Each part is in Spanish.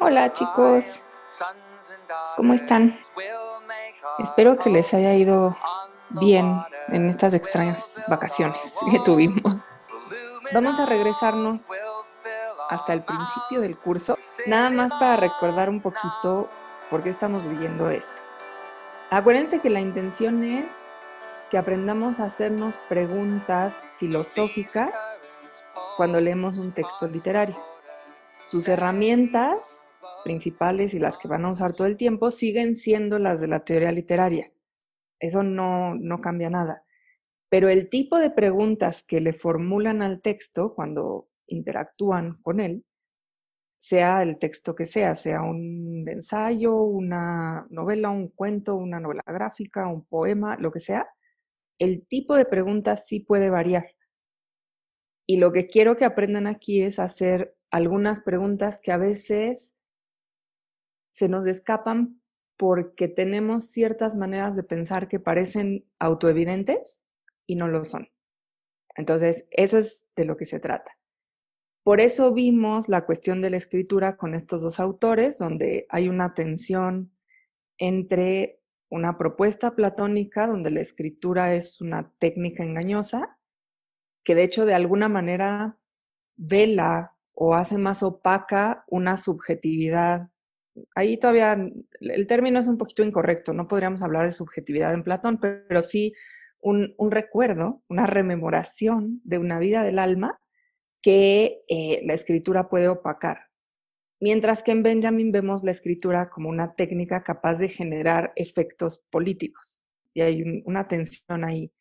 Hola chicos, ¿cómo están? Espero que les haya ido bien en estas extrañas vacaciones que tuvimos. Vamos a regresarnos hasta el principio del curso, nada más para recordar un poquito por qué estamos leyendo esto. Acuérdense que la intención es que aprendamos a hacernos preguntas filosóficas cuando leemos un texto literario. Sus herramientas principales y las que van a usar todo el tiempo siguen siendo las de la teoría literaria. Eso no, no cambia nada. Pero el tipo de preguntas que le formulan al texto cuando interactúan con él, sea el texto que sea, sea un ensayo, una novela, un cuento, una novela gráfica, un poema, lo que sea, el tipo de preguntas sí puede variar. Y lo que quiero que aprendan aquí es hacer algunas preguntas que a veces se nos escapan porque tenemos ciertas maneras de pensar que parecen autoevidentes y no lo son. Entonces, eso es de lo que se trata. Por eso vimos la cuestión de la escritura con estos dos autores, donde hay una tensión entre una propuesta platónica donde la escritura es una técnica engañosa, que de hecho de alguna manera vela o hace más opaca una subjetividad. Ahí todavía el término es un poquito incorrecto, no podríamos hablar de subjetividad en Platón, pero sí un, recuerdo, una rememoración de una vida del alma que eh, la escritura puede opacar. Mientras que en Benjamin vemos la escritura como una técnica capaz de generar efectos políticos. Y hay una tensión ahí.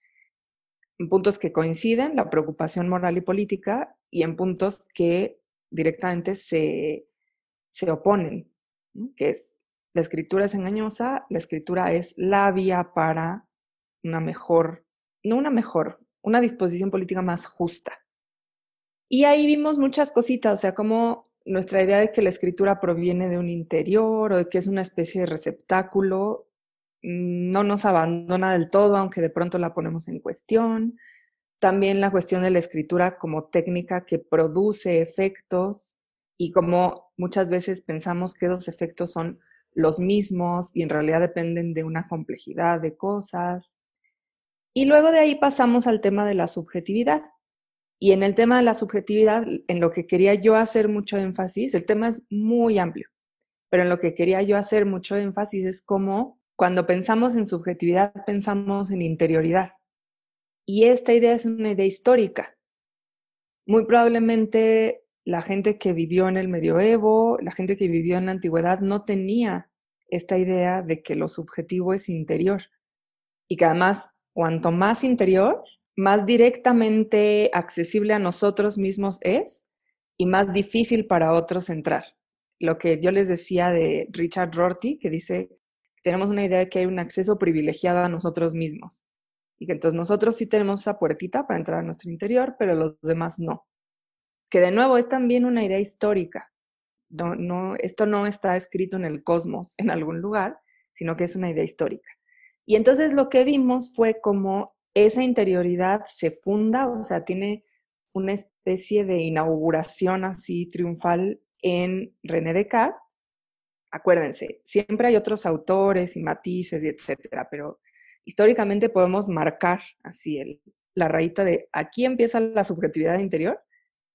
En puntos que coinciden, la preocupación moral y política, y en puntos que directamente se, se oponen, que es la escritura es engañosa, la escritura es la vía para una mejor, no una mejor, una disposición política más justa. Y ahí vimos muchas cositas, o sea, como nuestra idea de que la escritura proviene de un interior o de que es una especie de receptáculo mm, no nos abandona del todo, aunque de pronto la ponemos en cuestión. También la cuestión de la escritura como técnica que produce efectos y como muchas veces pensamos que esos efectos son los mismos y en realidad dependen de una complejidad de cosas. Y luego de ahí pasamos al tema de la subjetividad, y en el tema de la subjetividad, en lo que quería yo hacer mucho énfasis, el tema es muy amplio, pero en lo que quería yo hacer mucho énfasis es cómo cuando pensamos en subjetividad pensamos en interioridad. Y esta idea es una idea histórica. Muy probablemente la gente que vivió en el medioevo, la gente que vivió en la antigüedad no tenía esta idea de que lo subjetivo es interior y que además cuanto más interior, más directamente accesible a nosotros mismos es y más difícil para otros entrar. Lo que yo les decía de Richard Rorty, que dice tenemos una idea de que hay un acceso privilegiado a nosotros mismos y que entonces nosotros sí tenemos esa puertita para entrar a nuestro interior, pero los demás no. Que de nuevo es también una idea histórica. No, no, esto no está escrito en el cosmos en algún lugar, sino que es una idea histórica. Y entonces lo que vimos fue como esa interioridad se funda, o sea, tiene una especie de inauguración así triunfal en René Descartes. Acuérdense, siempre hay otros autores y matices y etcétera, pero históricamente podemos marcar así la rayita de aquí empieza la subjetividad interior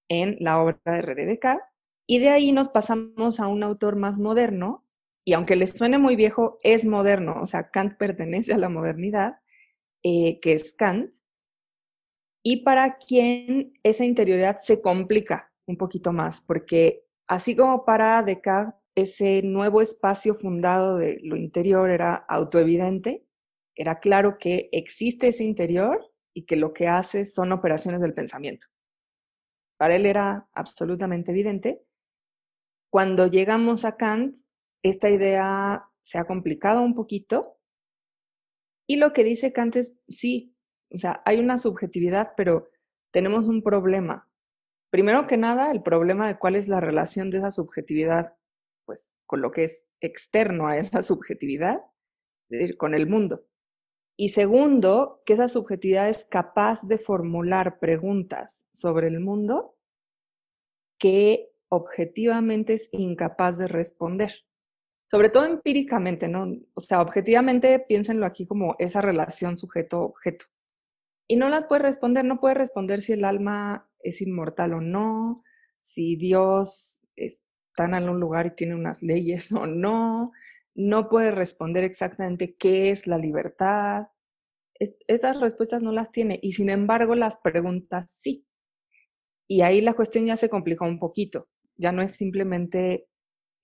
en la obra de Descartes y de ahí nos pasamos a un autor más moderno y aunque les suene muy viejo, es moderno, o sea, Kant pertenece a la modernidad, eh, que es Kant, y para quien esa interioridad se complica un poquito más, porque así como para Descartes ese nuevo espacio fundado de lo interior era autoevidente, era claro que existe ese interior y que lo que hace son operaciones del pensamiento. Para él era absolutamente evidente. Cuando llegamos a Kant, esta idea se ha complicado un poquito y lo que dice Kant es, sí, o sea, hay una subjetividad, pero tenemos un problema. Primero que nada, el problema de cuál es la relación de esa subjetividad, pues, con lo que es externo a esa subjetividad, es decir, con el mundo. Y segundo, que esa subjetividad es capaz de formular preguntas sobre el mundo que objetivamente es incapaz de responder. Sobre todo empíricamente, ¿no? O sea, objetivamente piénsenlo aquí como esa relación sujeto-objeto. Y no las puede responder, no puede responder si el alma es inmortal o no, si Dios está en algún lugar y tiene unas leyes o no, no puede responder exactamente qué es la libertad. esas respuestas no las tiene y sin embargo las preguntas sí. Y ahí la cuestión ya se complicó un poquito. Ya no es simplemente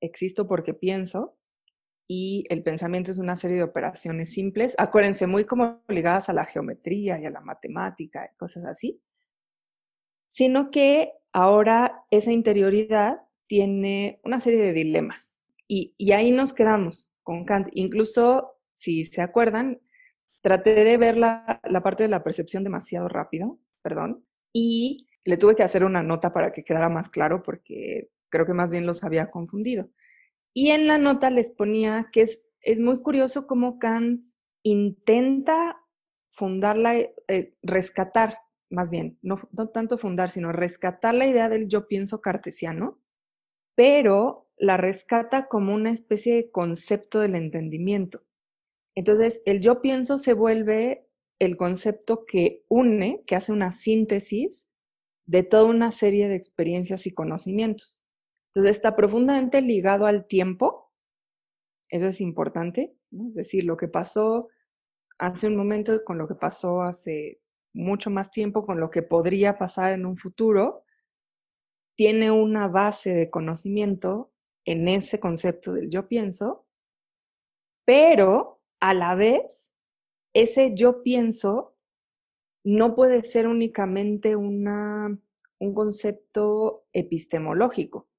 existo porque pienso y el pensamiento es una serie de operaciones simples. Acuérdense, muy como ligadas a la geometría y a la matemática y cosas así. Sino que ahora esa interioridad tiene una serie de dilemas y, ahí nos quedamos con Kant. Incluso, si se acuerdan, traté de ver la, la, parte de la percepción demasiado rápido, perdón, y le tuve que hacer una nota para que quedara más claro porque creo que más bien los había confundido. Y en la nota les ponía que es, es muy curioso cómo Kant intenta fundar la, eh, rescatar, más bien, no, no tanto fundar, sino rescatar la idea del yo pienso cartesiano, pero la rescata como una especie de concepto del entendimiento. Entonces, el yo pienso se vuelve el concepto que une, que hace una síntesis de toda una serie de experiencias y conocimientos. Entonces, está profundamente ligado al tiempo, eso es importante, es decir, lo que pasó hace un momento con lo que pasó hace mucho más tiempo, con lo que podría pasar en un futuro, tiene una base de conocimiento en ese concepto del yo pienso, pero a la vez, ese yo pienso no puede ser únicamente una, un concepto epistemológico.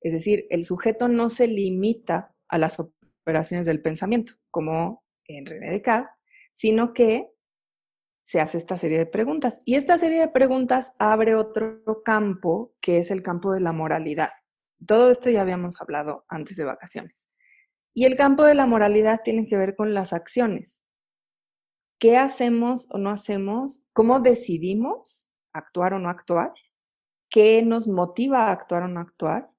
Es decir, el sujeto no se limita a las operaciones del pensamiento, como en René Descartes, sino que se hace esta serie de preguntas. Y esta serie de preguntas abre otro campo, que es el campo de la moralidad. Todo esto ya habíamos hablado antes de vacaciones. Y el campo de la moralidad tiene que ver con las acciones. ¿Qué hacemos o no hacemos? ¿Cómo decidimos actuar o no actuar? ¿Qué nos motiva a actuar o no actuar?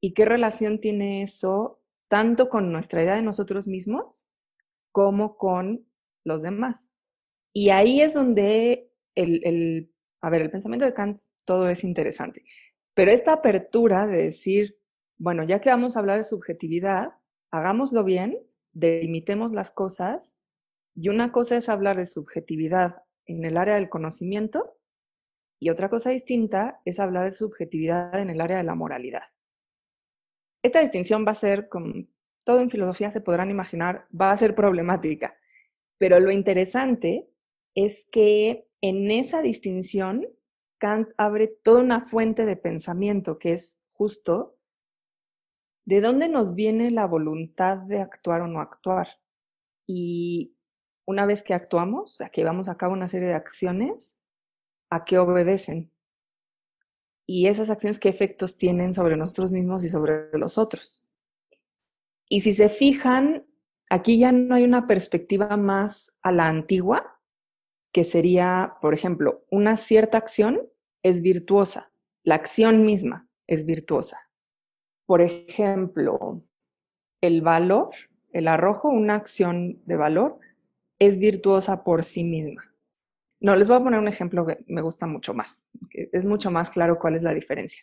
¿Y qué relación tiene eso tanto con nuestra idea de nosotros mismos como con los demás? Y ahí es donde el, el a ver, el pensamiento de Kant, todo es interesante. Pero esta apertura de decir, bueno, ya que vamos a hablar de subjetividad, hagámoslo bien, delimitemos las cosas, y una cosa es hablar de subjetividad en el área del conocimiento, y otra cosa distinta es hablar de subjetividad en el área de la moralidad. Esta distinción va a ser, como todo en filosofía se podrán imaginar, va a ser problemática, pero lo interesante es que en esa distinción Kant abre toda una fuente de pensamiento que es justo de dónde nos viene la voluntad de actuar o no actuar. Y una vez que actuamos, a que vamos a cabo una serie de acciones, ¿a qué obedecen? Y esas acciones, ¿qué efectos tienen sobre nosotros mismos y sobre los otros? Y si se fijan, aquí ya no hay una perspectiva más a la antigua, que sería, por ejemplo, una cierta acción es virtuosa, la acción misma es virtuosa. Por ejemplo, el valor, el arrojo, una acción de valor, es virtuosa por sí misma. No, les voy a poner un ejemplo que me gusta mucho más, que es mucho más claro cuál es la diferencia.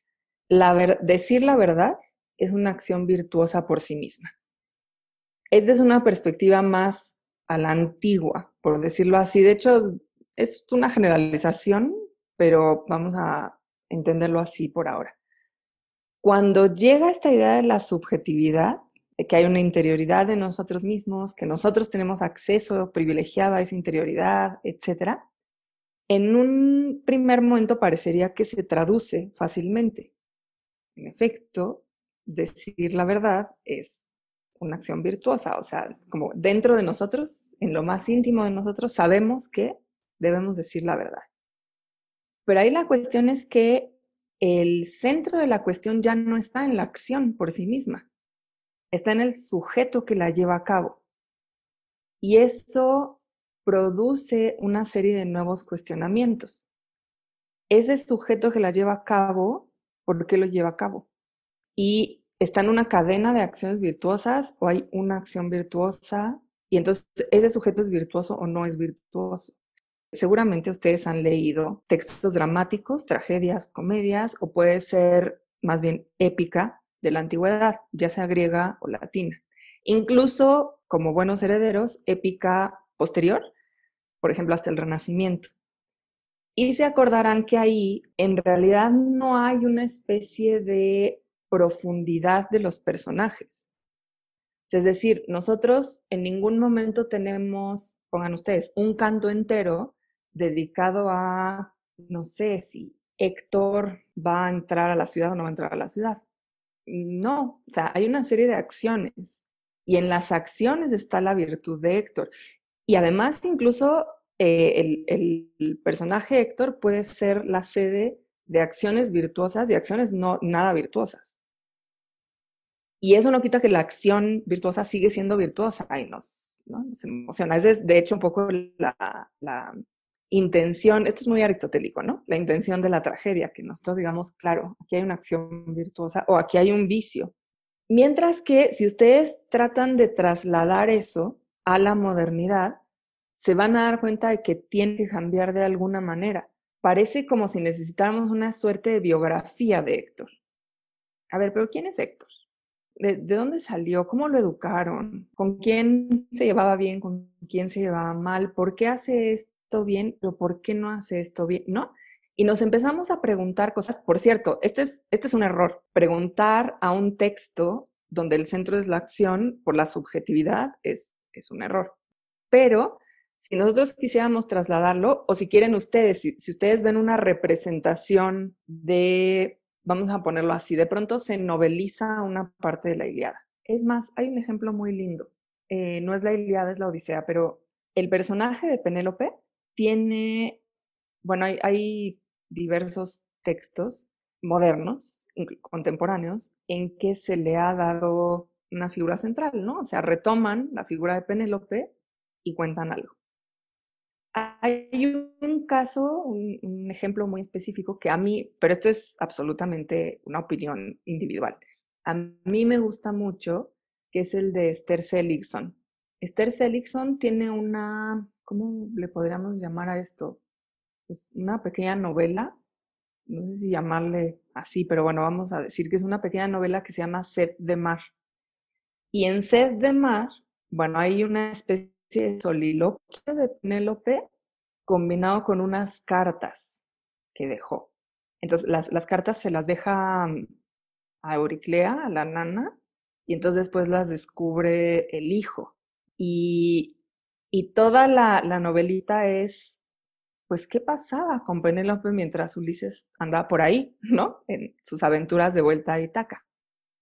decir la verdad es una acción virtuosa por sí misma. Esta es una perspectiva más a la antigua, por decirlo así. De hecho, es una generalización, pero vamos a entenderlo así por ahora. Cuando llega esta idea de la subjetividad, de que hay una interioridad de nosotros mismos, que nosotros tenemos acceso privilegiado a esa interioridad, etc., en un primer momento parecería que se traduce fácilmente. En efecto, decir la verdad es una acción virtuosa, o sea, como dentro de nosotros, en lo más íntimo de nosotros, sabemos que debemos decir la verdad. Pero ahí la cuestión es que el centro de la cuestión ya no está en la acción por sí misma, está en el sujeto que la lleva a cabo. Y eso produce una serie de nuevos cuestionamientos. Ese sujeto que la lleva a cabo, ¿por qué lo lleva a cabo? y está en una cadena de acciones virtuosas o hay una acción virtuosa y entonces ese sujeto es virtuoso o no es virtuoso. Seguramente ustedes han leído textos dramáticos, tragedias, comedias o puede ser más bien épica de la antigüedad, ya sea griega o latina. Incluso como buenos herederos, épica posterior, por ejemplo, hasta el Renacimiento. Y se acordarán que ahí en realidad no hay una especie de profundidad de los personajes. Es decir, nosotros en ningún momento tenemos, pongan ustedes, un canto entero dedicado a, no sé, si Héctor va a entrar a la ciudad o no va a entrar a la ciudad. No, o sea, hay una serie de acciones y en las acciones está la virtud de Héctor. Y además, incluso eh, el, personaje Héctor puede ser la sede de acciones virtuosas y acciones no nada virtuosas. Y eso no quita que la acción virtuosa sigue siendo virtuosa y nos, emociona. Es de hecho un poco la, intención, esto es muy aristotélico, ¿no? La intención de la tragedia, que nosotros digamos, claro, aquí hay una acción virtuosa o aquí hay un vicio. Mientras que si ustedes tratan de trasladar eso a la modernidad, se van a dar cuenta de que tiene que cambiar de alguna manera. Parece como si necesitáramos una suerte de biografía de Héctor. A ver, pero ¿quién es Héctor? ¿De, dónde salió? ¿Cómo lo educaron? ¿Con quién se llevaba bien? ¿Con quién se llevaba mal? ¿Por qué hace esto bien? ¿Pero por qué no hace esto bien? ¿No? Y nos empezamos a preguntar cosas. Por cierto, este es, este es un error. Preguntar a un texto donde el centro es la acción por la subjetividad es, es un error. Pero si nosotros quisiéramos trasladarlo, o si quieren ustedes, si, ustedes ven una representación de, vamos a ponerlo así, de pronto se noveliza una parte de la Iliada. Es más, hay un ejemplo muy lindo. Eh, no es la Iliada, es la Odisea, pero el personaje de Penélope tiene, bueno, hay, hay diversos textos modernos, contemporáneos, en que se le ha dado una figura central, ¿no? O sea, retoman la figura de Penélope y cuentan algo. Hay un caso, un, ejemplo muy específico que a mí, pero esto es absolutamente una opinión individual. A mí me gusta mucho, que es el de Esther Seligson. Esther Seligson tiene una, ¿cómo le podríamos llamar a esto? Pues una pequeña novela, no sé si llamarle así, pero bueno, vamos a decir que es una pequeña novela que se llama Sed de Mar. Y en Sed de Mar, bueno, hay una especie de soliloquio de Penélope combinado con unas cartas que dejó. Entonces, las, las cartas se las deja mm, a Euriclea, a la nana, y entonces después las descubre el hijo. Y, y toda la, la novelita es, pues, ¿qué pasaba con Penélope mientras Ulises andaba por ahí, ¿no? En sus aventuras de vuelta a Itaca.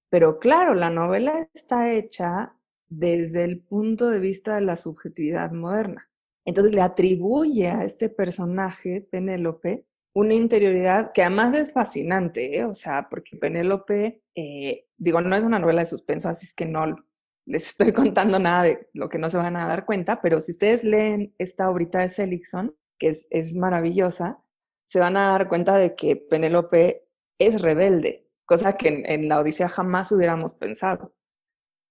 Pero claro, la novela está hecha desde el punto de vista de la subjetividad moderna. Entonces le atribuye a este personaje, Penélope, una interioridad que además es fascinante, ¿eh? o sea, porque Penélope, eh, digo, no es una novela de suspenso, así es que no les estoy contando nada de lo que no se van a dar cuenta, pero si ustedes leen esta obrita de Seligson, que es, es maravillosa, se van a dar cuenta de que Penélope es rebelde, cosa que en la Odisea jamás hubiéramos pensado.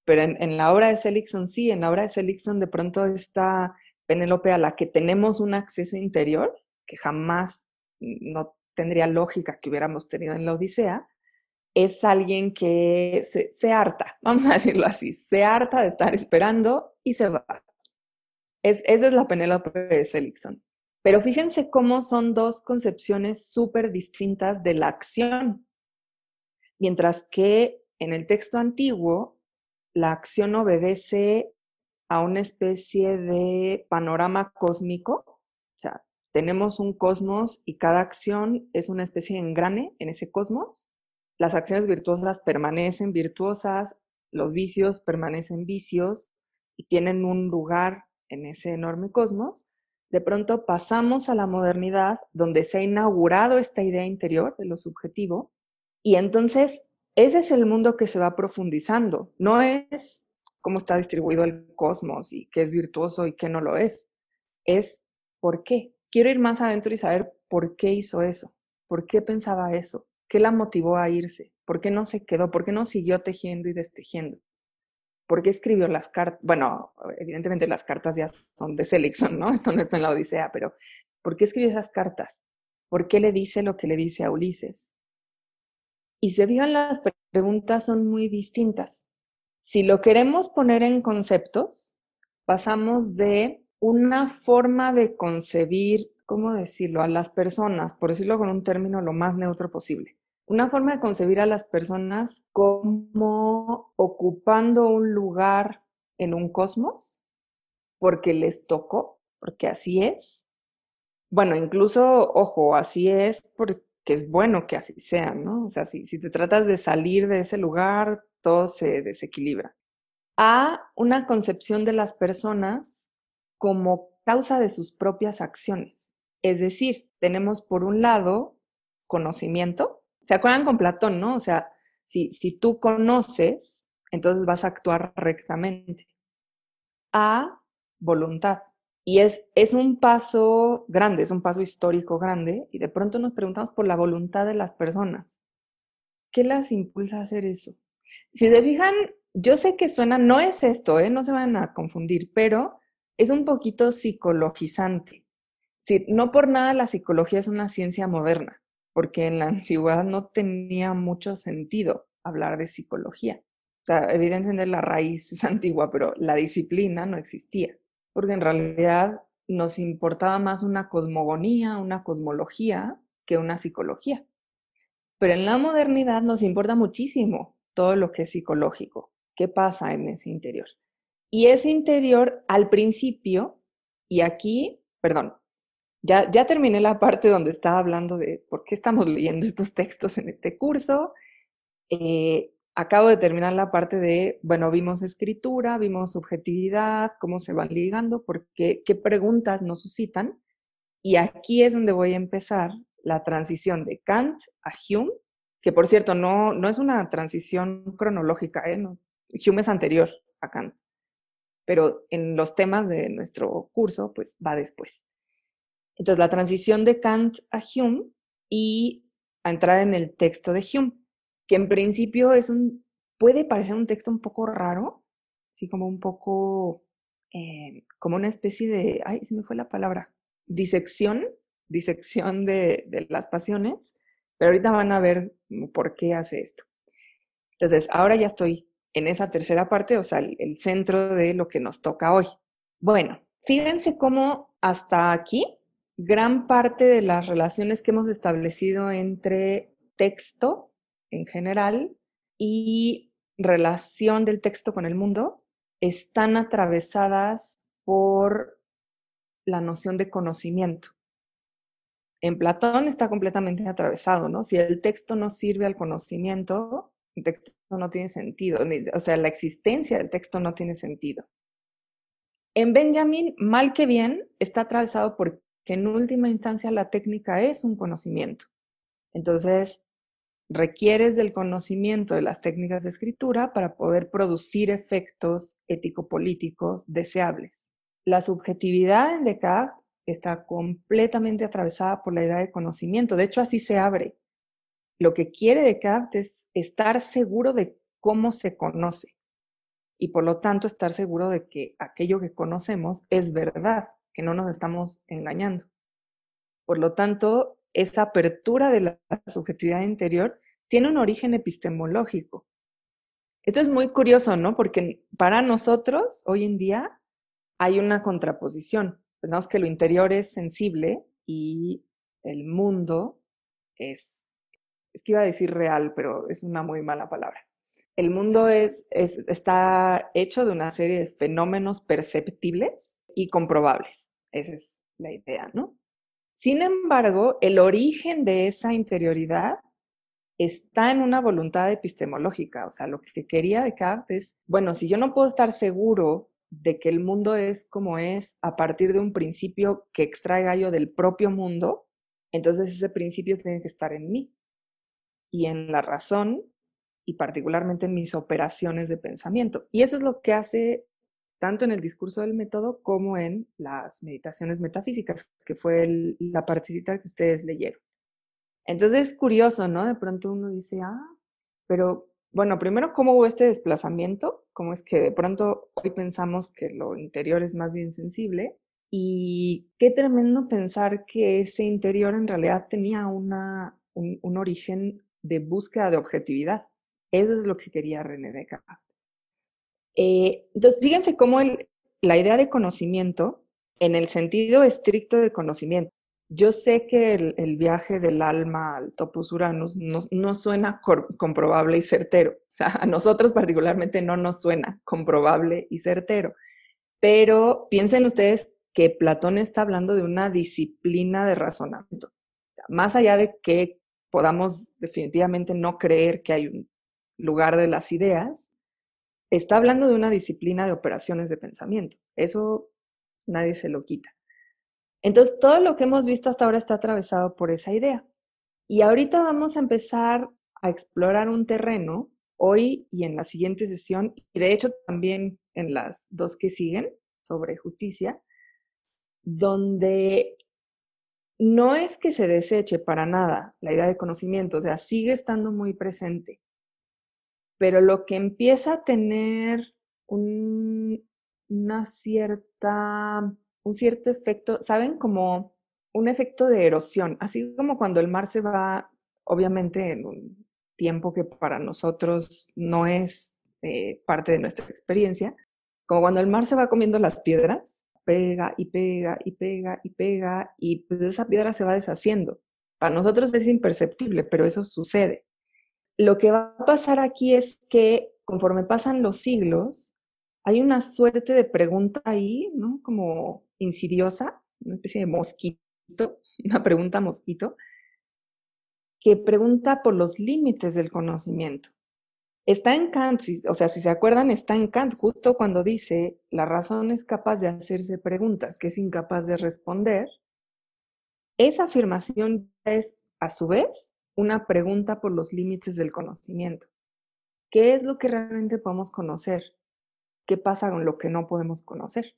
Pero en, la obra de Seligson sí, en la obra de Seligson de pronto está Penélope a la que tenemos un acceso interior que jamás no tendría lógica que hubiéramos tenido en la Odisea, es alguien que se, se, harta, vamos a decirlo así, se harta de estar esperando y se va. Es, esa es la Penélope de Seligson. Pero fíjense cómo son dos concepciones súper distintas de la acción. Mientras que en el texto antiguo la acción obedece a una especie de panorama cósmico, o sea, tenemos un cosmos y cada acción es una especie de engrane en ese cosmos. Las acciones virtuosas permanecen virtuosas, los vicios permanecen vicios y tienen un lugar en ese enorme cosmos. De pronto pasamos a la modernidad donde se ha inaugurado esta idea interior de lo subjetivo y entonces ese es el mundo que se va profundizando. No es cómo está distribuido el cosmos y qué es virtuoso y qué no lo es. Es por qué. Quiero ir más adentro y saber por qué hizo eso, por qué pensaba eso, ¿Qué la motivó a irse? ¿Por qué no se quedó? ¿Por qué no siguió tejiendo y destejiendo? ¿Por qué escribió las cartas? Bueno, evidentemente las cartas ya son de Seligson, ¿no? Esto no está en la Odisea, pero ¿por qué escribió esas cartas? ¿Por qué le dice lo que le dice a Ulises? Y se fijan, las preguntas son muy distintas. Si lo queremos poner en conceptos, pasamos de una forma de concebir, ¿cómo decirlo?, a las personas, por decirlo con un término lo más neutro posible. Una forma de concebir a las personas como ocupando un lugar en un cosmos, porque les tocó, porque así es. Bueno, incluso, ojo, así es porque es bueno que así sea, ¿no? O sea, si, si te tratas de salir de ese lugar, todo se desequilibra. A una concepción de las personas como causa de sus propias acciones. Es decir, tenemos por un lado conocimiento, ¿Se acuerdan con Platón, no? O sea, si, si tú conoces, entonces vas a actuar rectamente. A voluntad. Y es, es un paso grande, es un paso histórico grande, y de pronto nos preguntamos por la voluntad de las personas. ¿Qué las impulsa a hacer eso? Si se fijan, yo sé que suena, no es esto, ¿eh? no se van a confundir, pero es un poquito psicologizante. Si, no por nada la psicología es una ciencia moderna porque en la antigüedad no tenía mucho sentido hablar de psicología. O sea, evidentemente la raíz es antigua, pero la disciplina no existía, porque en realidad nos importaba más una cosmogonía, una cosmología, que una psicología. Pero en la modernidad nos importa muchísimo todo lo que es psicológico, qué pasa en ese interior. Y ese interior al principio, y aquí, perdón, ya, terminé la parte donde estaba hablando de por qué estamos leyendo estos textos en este curso. Eh, acabo de terminar la parte de, bueno, vimos escritura, vimos subjetividad, cómo se van ligando, por qué, qué preguntas nos suscitan. Y aquí es donde voy a empezar la transición de Kant a Hume, que por cierto no, no es una transición cronológica, ¿eh? Hume es anterior a Kant, pero en los temas de nuestro curso, pues va después. Entonces, la transición de Kant a Hume y a entrar en el texto de Hume, que en principio es un, puede parecer un texto un poco raro, así como un poco, eh, como una especie de, ay, se me fue la palabra, disección, disección de, de las pasiones, pero ahorita van a ver por qué hace esto. Entonces, ahora ya estoy en esa tercera parte, o sea, el centro de lo que nos toca hoy. Bueno, fíjense cómo hasta aquí gran parte de las relaciones que hemos establecido entre texto en general y relación del texto con el mundo están atravesadas por la noción de conocimiento. En Platón está completamente atravesado, ¿no? Si el texto no sirve al conocimiento, el texto no tiene sentido, o sea, la existencia del texto no tiene sentido. En Benjamin, mal que bien, está atravesado por que en última instancia la técnica es un conocimiento. Entonces, requieres del conocimiento de las técnicas de escritura para poder producir efectos ético-políticos deseables. La subjetividad en Descartes está completamente atravesada por la idea de conocimiento. De hecho, así se abre. Lo que quiere Descartes es estar seguro de cómo se conoce y por lo tanto estar seguro de que aquello que conocemos es verdad que no nos estamos engañando. Por lo tanto, esa apertura de la subjetividad interior tiene un origen epistemológico. Esto es muy curioso, ¿no? Porque para nosotros, hoy en día, hay una contraposición. Pensamos que lo interior es sensible y el mundo es, es que iba a decir real, pero es una muy mala palabra. El mundo es, está hecho de una serie de fenómenos perceptibles y comprobables. Esa es la idea, ¿no? Sin embargo, el origen de esa interioridad está en una voluntad epistemológica. O sea, lo que quería Descartes es, bueno, si yo no puedo estar seguro de que el mundo es como es a partir de un principio que extraiga yo del propio mundo, entonces ese principio tiene que estar en mí y en la razón y particularmente en mis operaciones de pensamiento. Y eso es lo que hace tanto en el discurso del método como en las meditaciones metafísicas, que fue la partecita que ustedes leyeron. Entonces es curioso, ¿no? De pronto uno dice, ah, pero bueno, primero, ¿cómo hubo este desplazamiento? ¿Cómo es que de pronto hoy pensamos que lo interior es más bien sensible? Y qué tremendo pensar que ese interior en realidad tenía una, un, origen de búsqueda de objetividad. Eso es lo que quería René Descartes. Eh, entonces, fíjense cómo la idea de conocimiento, en el sentido estricto de conocimiento, yo sé que el, viaje del alma al topus Uranus no, suena comprobable y certero. O sea, a nosotros particularmente no nos suena comprobable y certero. Pero piensen ustedes que Platón está hablando de una disciplina de razonamiento. más allá de que podamos definitivamente no creer que hay un lugar de las ideas, está hablando de una disciplina de operaciones de pensamiento. Eso nadie se lo quita. Entonces, todo lo que hemos visto hasta ahora está atravesado por esa idea. Y ahorita vamos a empezar a explorar un terreno, hoy y en la siguiente sesión, y de hecho también en las dos que siguen sobre justicia, donde no es que se deseche para nada la idea de conocimiento, o sea, sigue estando muy presente, pero lo que empieza a tener una cierta un cierto efecto, ¿saben? Como un efecto de erosión, así como cuando el mar se va, obviamente en un tiempo que para nosotros no es eh, parte de nuestra experiencia, como cuando el mar se va comiendo las piedras, pega y pega y pega y pega y pues esa piedra se va deshaciendo. Para nosotros es imperceptible, pero eso sucede. Lo que va a pasar aquí es que conforme pasan los siglos, hay una suerte de pregunta ahí, ¿no? Como insidiosa, una especie de mosquito, una pregunta mosquito, que pregunta por los límites del conocimiento. Está en Kant, o sea, si se acuerdan, está en Kant justo cuando dice, la razón es capaz de hacerse preguntas que es incapaz de responder. Esa afirmación es, a su vez, una pregunta por los límites del conocimiento. ¿Qué es lo que realmente podemos conocer? ¿Qué pasa con lo que no podemos conocer?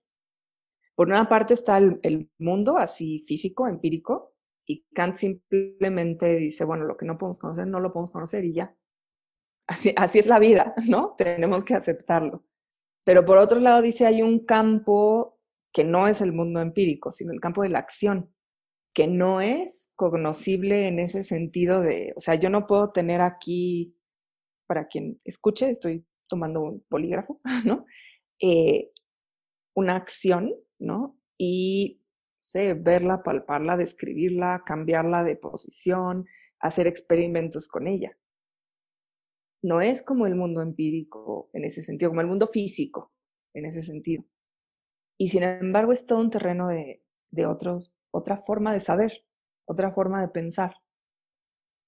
Por una parte está el, mundo así físico, empírico, y Kant simplemente dice, bueno, lo que no podemos conocer, no lo podemos conocer y ya. Así, así es la vida, ¿no? Tenemos que aceptarlo. Pero por otro lado dice, hay un campo que no es el mundo empírico, sino el campo de la acción, que no es cognoscible en ese sentido de, o sea, yo no puedo tener aquí, para quien escuche, estoy tomando un polígrafo, ¿no? Eh, una acción ¿no? Y, sé, verla, palparla, describirla, cambiarla de posición, hacer experimentos con ella. No es como el mundo empírico en ese sentido, como el mundo físico en ese sentido. Y sin embargo es todo un terreno de, de otra forma de saber, otra forma de pensar.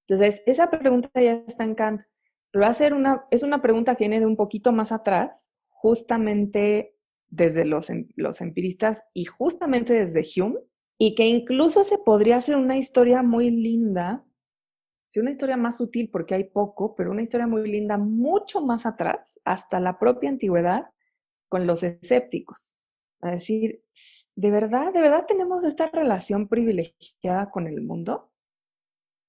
Entonces, esa pregunta ya está en Kant, pero va a ser una, es una pregunta que viene de un poquito más atrás, justamente desde los, em, los empiristas y justamente desde Hume, y que incluso se podría hacer una historia muy linda, sí, una historia más sutil porque hay poco, pero una historia muy linda mucho más atrás, hasta la propia antigüedad, con los escépticos. A decir, ¿de verdad, de verdad tenemos esta relación privilegiada con el mundo?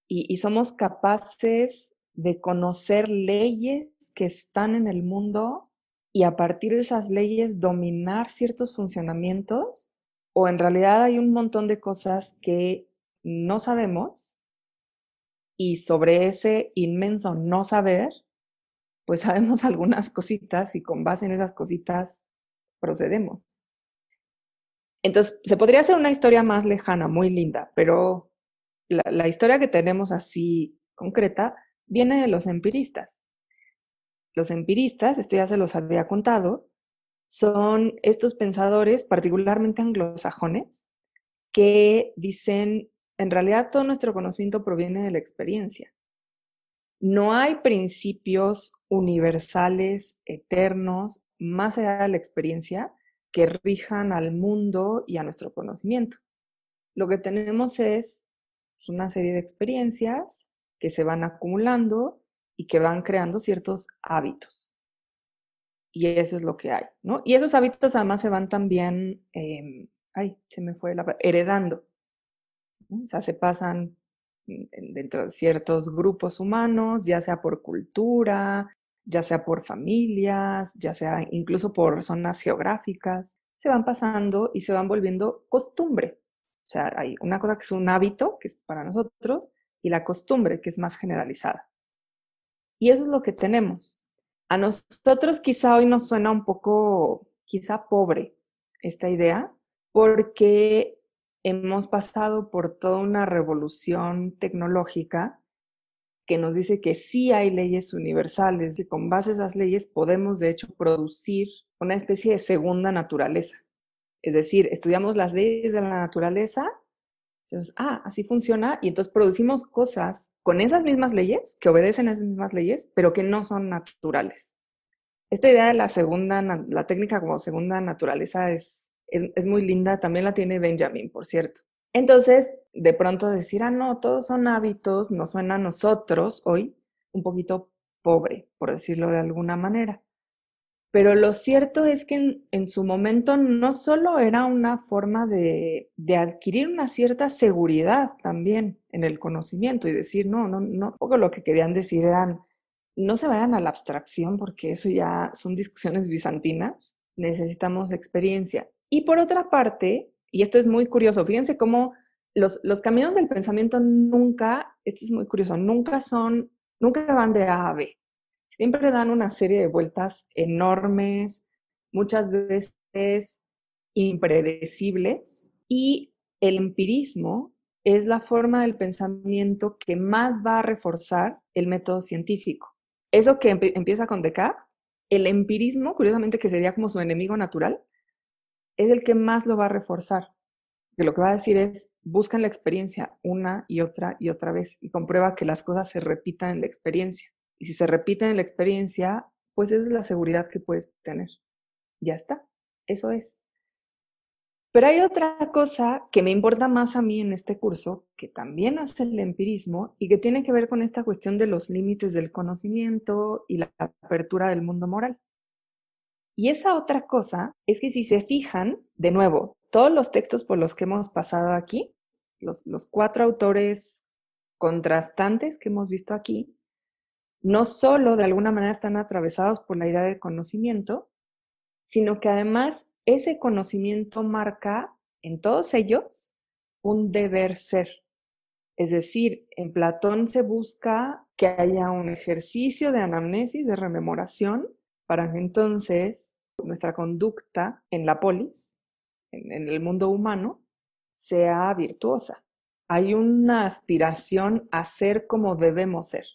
Y, y somos capaces de conocer leyes que están en el mundo y a partir de esas leyes dominar ciertos funcionamientos o en realidad hay un montón de cosas que no sabemos y sobre ese inmenso no saber, pues sabemos algunas cositas y con base en esas cositas procedemos. Entonces, se podría hacer una historia más lejana, muy linda, pero la, la historia que tenemos así concreta viene de los empiristas. Los empiristas, esto ya se los había contado, son estos pensadores, particularmente anglosajones, que dicen, en realidad todo nuestro conocimiento proviene de la experiencia. No hay principios universales, eternos, más allá de la experiencia, que rijan al mundo y a nuestro conocimiento. Lo que tenemos es una serie de experiencias que se van acumulando y que van creando ciertos hábitos. Y eso es lo que hay, ¿no? Y esos hábitos además se van también, em, ay, se me fue la heredando. O sea, se pasan dentro de ciertos grupos humanos, ya sea por cultura, ya sea por familias, ya sea incluso por zonas geográficas, se van pasando y se van volviendo costumbre. O sea, hay una cosa que es un hábito, que es para nosotros, y la costumbre, que es más generalizada. Y eso es lo que tenemos. A nosotros quizá hoy nos suena un poco, quizá pobre esta idea, porque hemos pasado por toda una revolución tecnológica que nos dice que sí hay leyes universales, que con base a esas leyes podemos de hecho producir una especie de segunda naturaleza. Es decir, estudiamos las leyes de la naturaleza, decimos, ah, así funciona, y entonces producimos cosas con esas mismas leyes, que obedecen a esas mismas leyes, pero que no son naturales. Esta idea de la segunda, la técnica como segunda naturaleza es, es, es muy linda, también la tiene Benjamin, por cierto. Entonces, de pronto decir, ah, no, todos son hábitos, nos suena a nosotros hoy un poquito pobre, por decirlo de alguna manera. Pero lo cierto es que en, su momento no solo era una forma de, de, adquirir una cierta seguridad también en el conocimiento y decir, no, no, no, poco lo que querían decir eran, no se vayan a la abstracción porque eso ya son discusiones bizantinas, necesitamos experiencia. Y por otra parte, y esto es muy curioso, fíjense cómo los, los caminos del pensamiento nunca, esto es muy curioso, nunca son, nunca van de A a B. Siempre dan una serie de vueltas enormes, muchas veces impredecibles, y el empirismo es la forma del pensamiento que más va a reforzar el método científico. Eso que empieza con Descartes, el empirismo, curiosamente que sería como su enemigo natural, es el que más lo va a reforzar. Que lo que va a decir es, buscan la experiencia una y otra y otra vez y comprueba que las cosas se repitan en la experiencia. Y si se repiten en la experiencia, pues esa es la seguridad que puedes tener. Ya está, eso es. Pero hay otra cosa que me importa más a mí en este curso, que también hace el empirismo y que tiene que ver con esta cuestión de los límites del conocimiento y la apertura del mundo moral. Y esa otra cosa es que si se fijan, de nuevo, todos los textos por los que hemos pasado aquí, los, cuatro autores contrastantes que hemos visto aquí, no solo de alguna manera están atravesados por la idea de conocimiento, sino que además ese conocimiento marca en todos ellos un deber ser. Es decir, en Platón se busca que haya un ejercicio de anamnesis, de rememoración, para que entonces nuestra conducta en la polis, en, el mundo humano, sea virtuosa. Hay una aspiración a ser como debemos ser.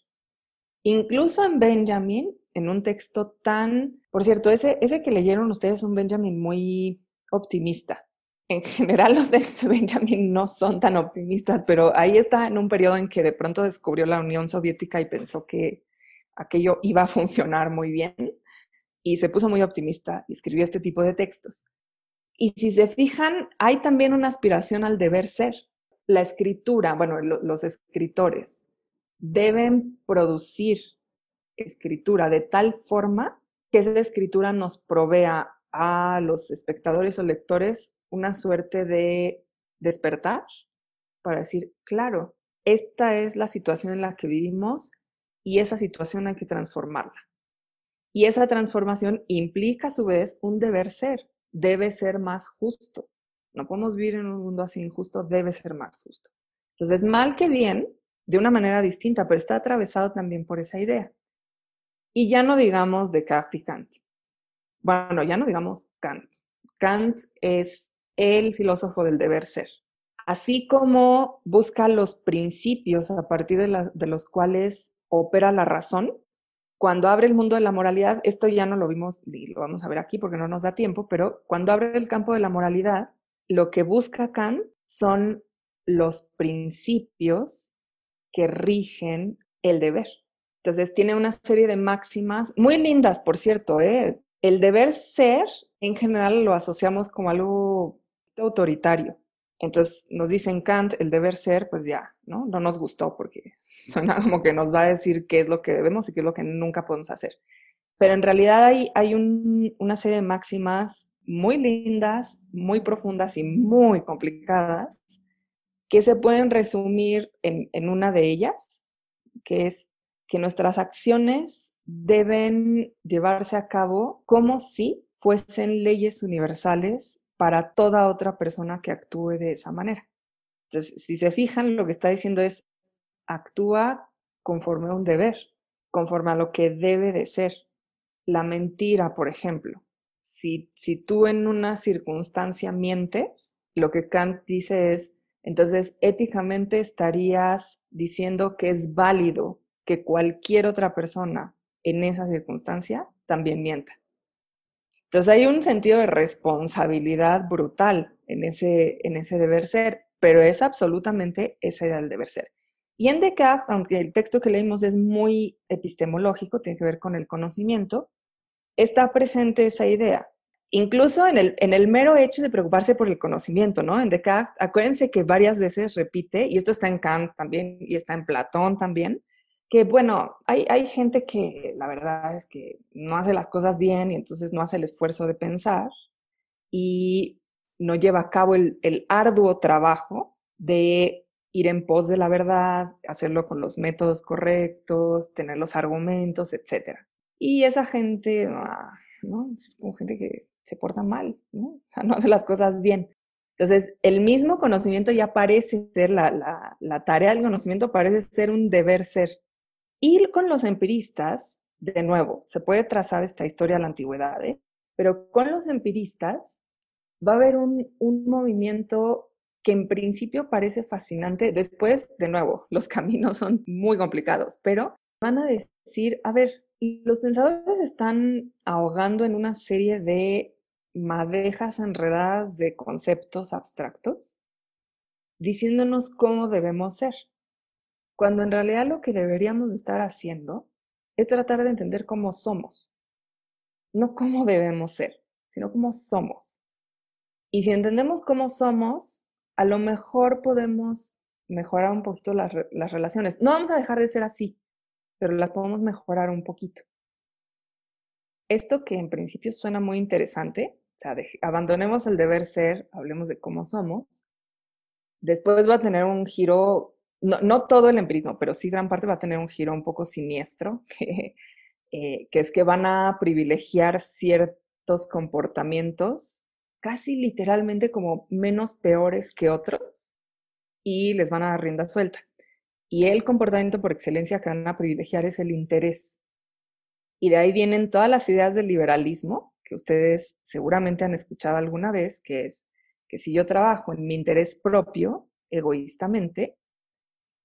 Incluso en Benjamin, en un texto tan, por cierto, ese, ese que leyeron ustedes es un Benjamin muy optimista. En general los textos de Benjamin no son tan optimistas, pero ahí está en un periodo en que de pronto descubrió la Unión Soviética y pensó que aquello iba a funcionar muy bien y se puso muy optimista y escribió este tipo de textos. Y si se fijan, hay también una aspiración al deber ser. La escritura, bueno, los escritores deben producir escritura de tal forma que esa escritura nos provea a los espectadores o lectores una suerte de despertar para decir, claro, esta es la situación en la que vivimos y esa situación hay que transformarla. Y esa transformación implica a su vez un deber ser, debe ser más justo. No podemos vivir en un mundo así injusto, debe ser más justo. Entonces, mal que bien, de una manera distinta, pero está atravesado también por esa idea. Y ya no digamos Descartes y Kant. Bueno, ya no digamos Kant. Kant es el filósofo del deber ser. Así como busca los principios a partir de, de los cuales opera la razón, cuando abre el mundo de la moralidad, esto ya no lo vimos y lo vamos a ver aquí porque no nos da tiempo, pero cuando abre el campo de la moralidad, lo que busca Kant son los principios que rigen el deber. Entonces tiene una serie de máximas muy lindas, por cierto. ¿eh? El deber ser, en general, lo asociamos como algo autoritario. Entonces nos dicen Kant, el deber ser, pues ya, ¿no? No nos gustó porque suena como que nos va a decir qué es lo que debemos y qué es lo que nunca podemos hacer. Pero en realidad hay, hay una serie de máximas muy lindas, muy profundas y muy complicadas que se pueden resumir en, en una de ellas, que es que nuestras acciones deben llevarse a cabo como si fuesen leyes universales para toda otra persona que actúe de esa manera. Entonces, si se fijan, lo que está diciendo es, actúa conforme a un deber, conforme a lo que debe de ser. La mentira, por ejemplo. Si, si tú en una circunstancia mientes, lo que Kant dice es, entonces éticamente estarías diciendo que es válido que cualquier otra persona en esa circunstancia también mienta. Entonces hay un sentido de responsabilidad brutal en ese, en ese deber ser, pero es absolutamente esa idea del deber ser. Y en Descartes, aunque el texto que leímos es muy epistemológico, tiene que ver con el conocimiento, está presente esa idea. Incluso en el, en el mero hecho de preocuparse por el conocimiento, ¿no? En Descartes, acuérdense que varias veces repite, y esto está en Kant también, y está en Platón también, que bueno, hay, hay gente que la verdad es que no hace las cosas bien y entonces no hace el esfuerzo de pensar y no lleva a cabo el, arduo trabajo de ir en pos de la verdad, hacerlo con los métodos correctos, tener los argumentos, etc. Y esa gente, ah, ¿no? Es como gente que se porta mal, ¿no? O sea, no hace las cosas bien. Entonces, el mismo conocimiento ya parece ser, la, tarea del conocimiento parece ser un deber ser. Y con los empiristas, de nuevo, se puede trazar esta historia de la antigüedad, ¿eh? pero con los empiristas va a haber un, un movimiento que en principio parece fascinante. Después, de nuevo, los caminos son muy complicados, pero van a decir, a ver, los pensadores están ahogando en una serie de madejas enredadas de conceptos abstractos, diciéndonos cómo debemos ser, cuando en realidad lo que deberíamos estar haciendo es tratar de entender cómo somos, no cómo debemos ser, sino cómo somos. Y si entendemos cómo somos, a lo mejor podemos mejorar un poquito las, las relaciones. No vamos a dejar de ser así, pero las podemos mejorar un poquito. Esto que en principio suena muy interesante, o sea, abandonemos el deber ser, hablemos de cómo somos, después va a tener un giro, no, no, todo el empirismo, pero sí gran parte va a tener un giro un poco siniestro, que, eh, que es que van a privilegiar ciertos comportamientos casi literalmente como menos peores que otros y les van a dar rienda suelta. Y el comportamiento por excelencia que van a privilegiar es el interés. Y de ahí vienen todas las ideas del liberalismo, que ustedes seguramente han escuchado alguna vez, que es que si yo trabajo en mi interés propio, egoístamente,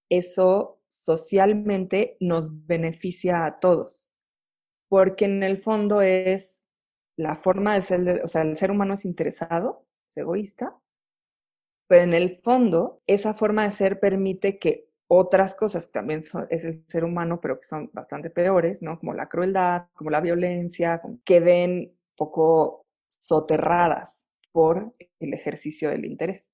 eso socialmente nos beneficia a todos, porque en el fondo es la forma de ser, o sea, el ser humano es interesado, es egoísta, pero en el fondo esa forma de ser permite que otras cosas que también son, es el ser humano, pero que son bastante peores, ¿no? Como la crueldad, como la violencia, queden poco soterradas por el ejercicio del interés.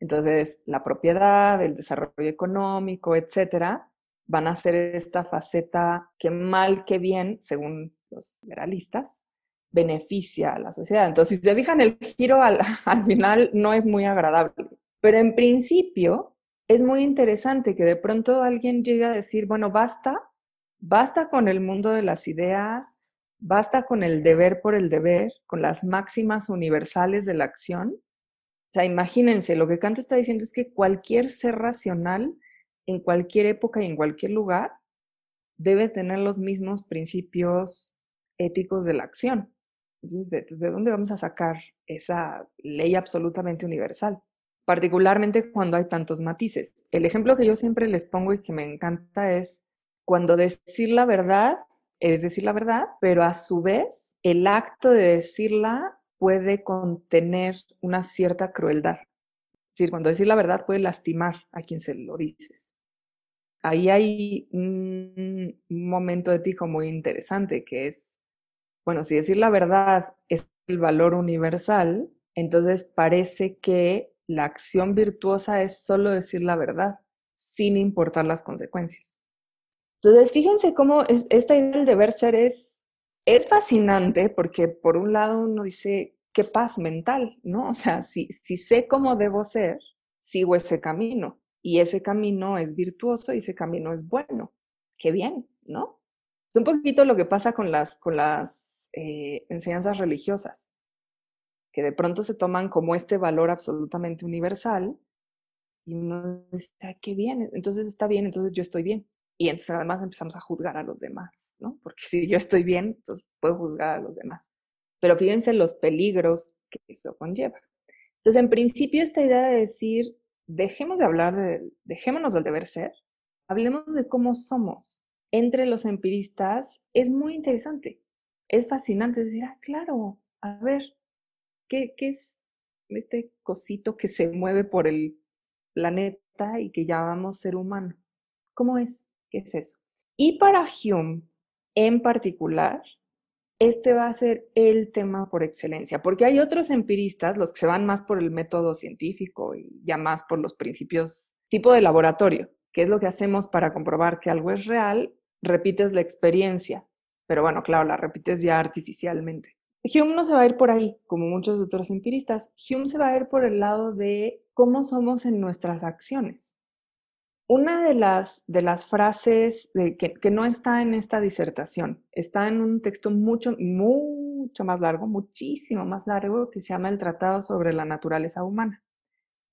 Entonces, la propiedad, el desarrollo económico, etcétera, van a ser esta faceta que mal que bien, según los liberalistas, beneficia a la sociedad. Entonces, si se fijan, el giro al, al final no es muy agradable. Pero en principio, es muy interesante que de pronto alguien llegue a decir, bueno, basta, basta con el mundo de las ideas, basta con el deber por el deber, con las máximas universales de la acción. O sea, imagínense, lo que Kant está diciendo es que cualquier ser racional, en cualquier época y en cualquier lugar, debe tener los mismos principios éticos de la acción. ¿De, dónde vamos a sacar esa ley absolutamente universal? Particularmente cuando hay tantos matices. El ejemplo que yo siempre les pongo y que me encanta es cuando decir la verdad es decir la verdad, pero a su vez el acto de decirla puede contener una cierta crueldad. Es decir, cuando decir la verdad puede lastimar a quien se lo dices. Ahí hay un momento ético muy interesante que es bueno, si decir la verdad es el valor universal, entonces parece que la acción virtuosa es solo decir la verdad, sin importar las consecuencias. Entonces, fíjense cómo esta idea del deber ser es, es fascinante porque por un lado uno dice, qué paz mental, ¿no? O sea, si, si sé cómo debo ser, sigo ese camino y ese camino es virtuoso y ese camino es bueno. Qué bien, ¿no? Un poquito lo que pasa con las, con las eh, enseñanzas religiosas, que de pronto se toman como este valor absolutamente universal y uno dice, qué bien, entonces está bien, entonces yo estoy bien. Y entonces además empezamos a juzgar a los demás, ¿no? Porque si yo estoy bien, entonces puedo juzgar a los demás. Pero fíjense los peligros que esto conlleva. Entonces, en principio, esta idea de decir, dejemos de hablar de, dejémonos del deber ser, hablemos de cómo somos. Entre los empiristas es muy interesante, es fascinante decir, ah, claro, a ver, ¿qué, qué es este cosito que se mueve por el planeta y que llamamos ser humano. ¿Cómo es? ¿Qué es eso? Y para Hume, en particular, este va a ser el tema por excelencia, porque hay otros empiristas, los que se van más por el método científico y ya más por los principios tipo de laboratorio, que es lo que hacemos para comprobar que algo es real, repites la experiencia, pero bueno, claro, la repites ya artificialmente. Hume no se va a ir por ahí, como muchos otros empiristas. Hume se va a ir por el lado de cómo somos en nuestras acciones. Una de las, de las frases que, que, no está en esta disertación, está en un texto mucho, mucho más largo, muchísimo más largo, que se llama el Tratado sobre la Naturaleza Humana.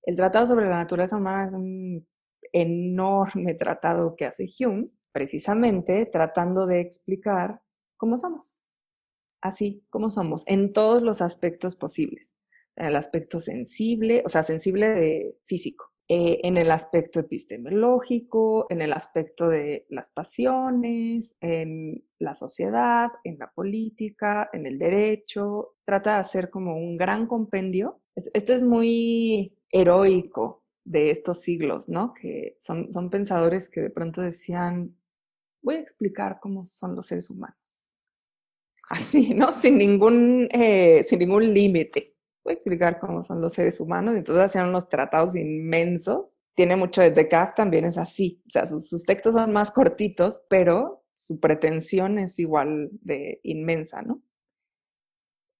El Tratado sobre la Naturaleza Humana es un enorme tratado que hace Hume, precisamente tratando de explicar cómo somos así como somos, en todos los aspectos posibles. En el aspecto sensible, o sea, sensible de físico, eh, en el aspecto epistemológico, en el aspecto de las pasiones, en la sociedad, en la política, en el derecho. Trata de hacer como un gran compendio. Esto es muy heroico de estos siglos, ¿no? Que son, son pensadores que de pronto decían, voy a explicar cómo son los seres humanos así, ¿no? Sin ningún, eh, ningún límite. Voy a explicar cómo son los seres humanos. Entonces hacían unos tratados inmensos. Tiene mucho de Descartes, también es así. O sea, sus, sus textos son más cortitos, pero su pretensión es igual de inmensa, ¿no?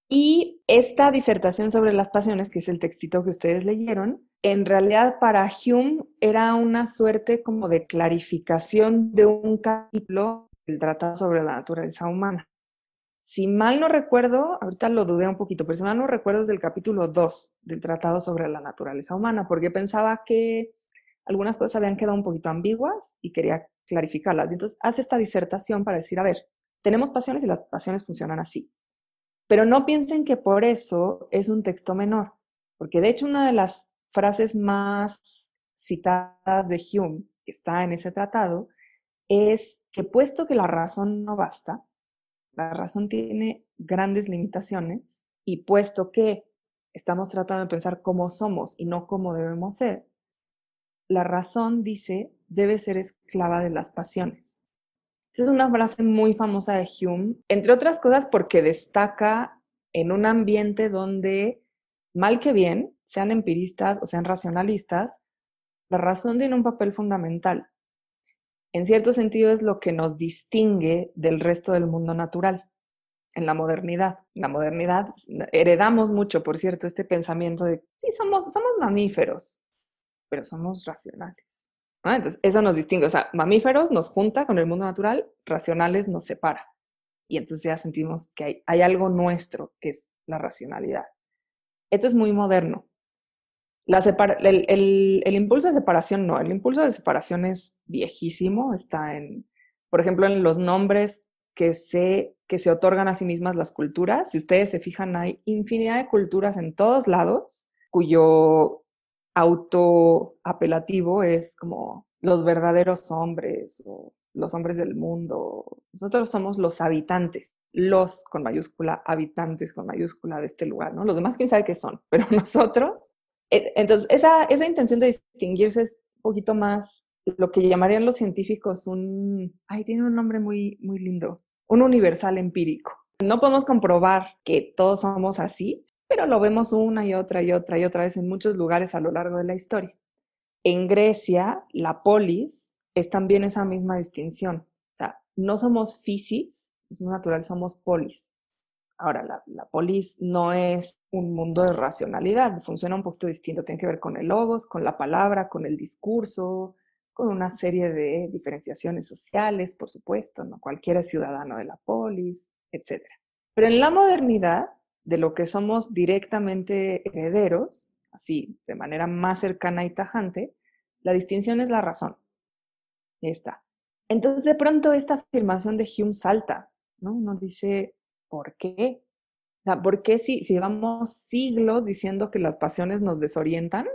Y esta disertación sobre las pasiones, que es el textito que ustedes leyeron, en realidad para Hume era una suerte como de clarificación de un capítulo del Tratado sobre la Naturaleza Humana si mal no recuerdo, ahorita lo dudé un poquito, pero si mal no recuerdo es del capítulo 2 del Tratado sobre la Naturaleza Humana, porque pensaba que algunas cosas habían quedado un poquito ambiguas y quería clarificarlas. Entonces hace esta disertación para decir, a ver, tenemos pasiones y las pasiones funcionan así. Pero no piensen que por eso es un texto menor, porque de hecho una de las frases más citadas de Hume, que está en ese tratado, es que puesto que la razón no basta, la razón tiene grandes limitaciones y puesto que estamos tratando de pensar cómo somos y no cómo debemos ser, la razón, dice, debe ser esclava de las pasiones. Esa es una frase muy famosa de Hume, entre otras cosas porque destaca en un ambiente donde, mal que bien, sean empiristas o sean racionalistas, la razón tiene un papel fundamental en cierto sentido es lo que nos distingue del resto del mundo natural en la modernidad. En la modernidad heredamos mucho, por cierto, este pensamiento de, sí, somos, somos mamíferos, pero somos racionales. Entonces, eso nos distingue. O sea, mamíferos nos junta con el mundo natural, racionales nos separa. Y entonces ya sentimos que hay, algo nuestro, que es la racionalidad. Esto es muy moderno el, impulso de separación no, el impulso de separación es viejísimo, está en, por ejemplo, en los nombres que se, que se otorgan a sí mismas las culturas. Si ustedes se fijan, hay infinidad de culturas en todos lados cuyo auto apelativo es como los verdaderos hombres o los hombres del mundo. Nosotros somos los habitantes, los con mayúscula, habitantes con mayúscula de este lugar, ¿no? Los demás quién sabe qué son, pero nosotros eh, entonces, esa, esa intención de distinguirse es un poquito más lo que llamarían los científicos un, ay, tiene un nombre muy, muy lindo, un universal empírico. No podemos comprobar que todos somos así, pero lo vemos una y otra y otra y otra vez en muchos lugares a lo largo de la historia. En Grecia, la polis es también esa misma distinción. O sea, no somos fisis, es natural, somos polis. Ahora, la, polis no es un mundo de racionalidad, funciona un poquito distinto, tiene que ver con el logos, con la palabra, con el discurso, con una serie de diferenciaciones sociales, por supuesto, ¿no? Cualquiera es ciudadano de la polis, etc. Pero en la modernidad, de lo que somos directamente herederos, así, de manera más cercana y tajante, la distinción es la razón. está. Entonces, de pronto, esta afirmación de Hume salta, ¿no? Uno dice, ¿por qué? O sea, ¿por qué si, si llevamos siglos diciendo que las pasiones nos desorientan?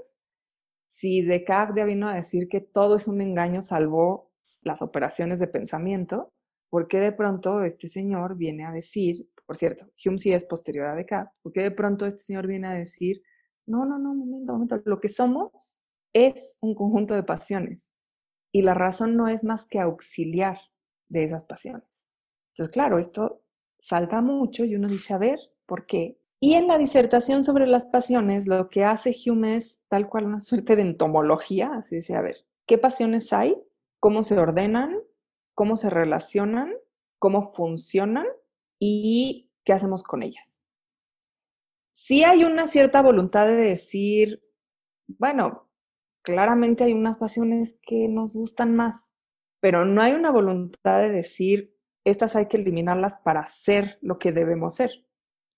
Si Descartes vino a decir que todo es un engaño salvo las operaciones de pensamiento, ¿por qué de pronto este señor viene a decir, por cierto, Hume sí es posterior a Descartes, ¿por qué de pronto este señor viene a decir, no, no, no, momento, momento, lo que somos es un conjunto de pasiones y la razón no es más que auxiliar de esas pasiones. Entonces, claro, esto salta mucho y uno dice, a ver, ¿por qué? Y en la disertación sobre las pasiones, lo que hace Hume es tal cual una suerte de entomología, así dice, a ver, ¿qué pasiones hay? ¿Cómo se ordenan? ¿Cómo se relacionan? ¿Cómo funcionan? ¿Y qué hacemos con ellas? Si hay una cierta voluntad de decir, bueno, claramente hay unas pasiones que nos gustan más, pero no hay una voluntad de decir, estas hay que eliminarlas para ser lo que debemos ser.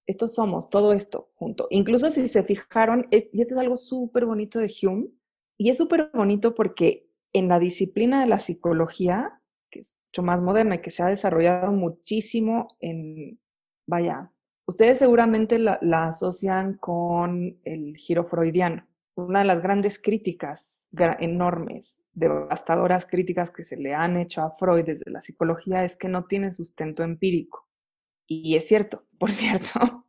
Estos somos, todo esto junto. Incluso si se fijaron, eh, y esto es algo súper bonito de Hume, y es súper bonito porque en la disciplina de la psicología, que es mucho más moderna y que se ha desarrollado muchísimo en, vaya, ustedes seguramente la, asocian con el giro freudiano. Una de las grandes críticas enormes devastadoras críticas que se le han hecho a Freud desde la psicología es que no tiene sustento empírico. Y es cierto, por cierto,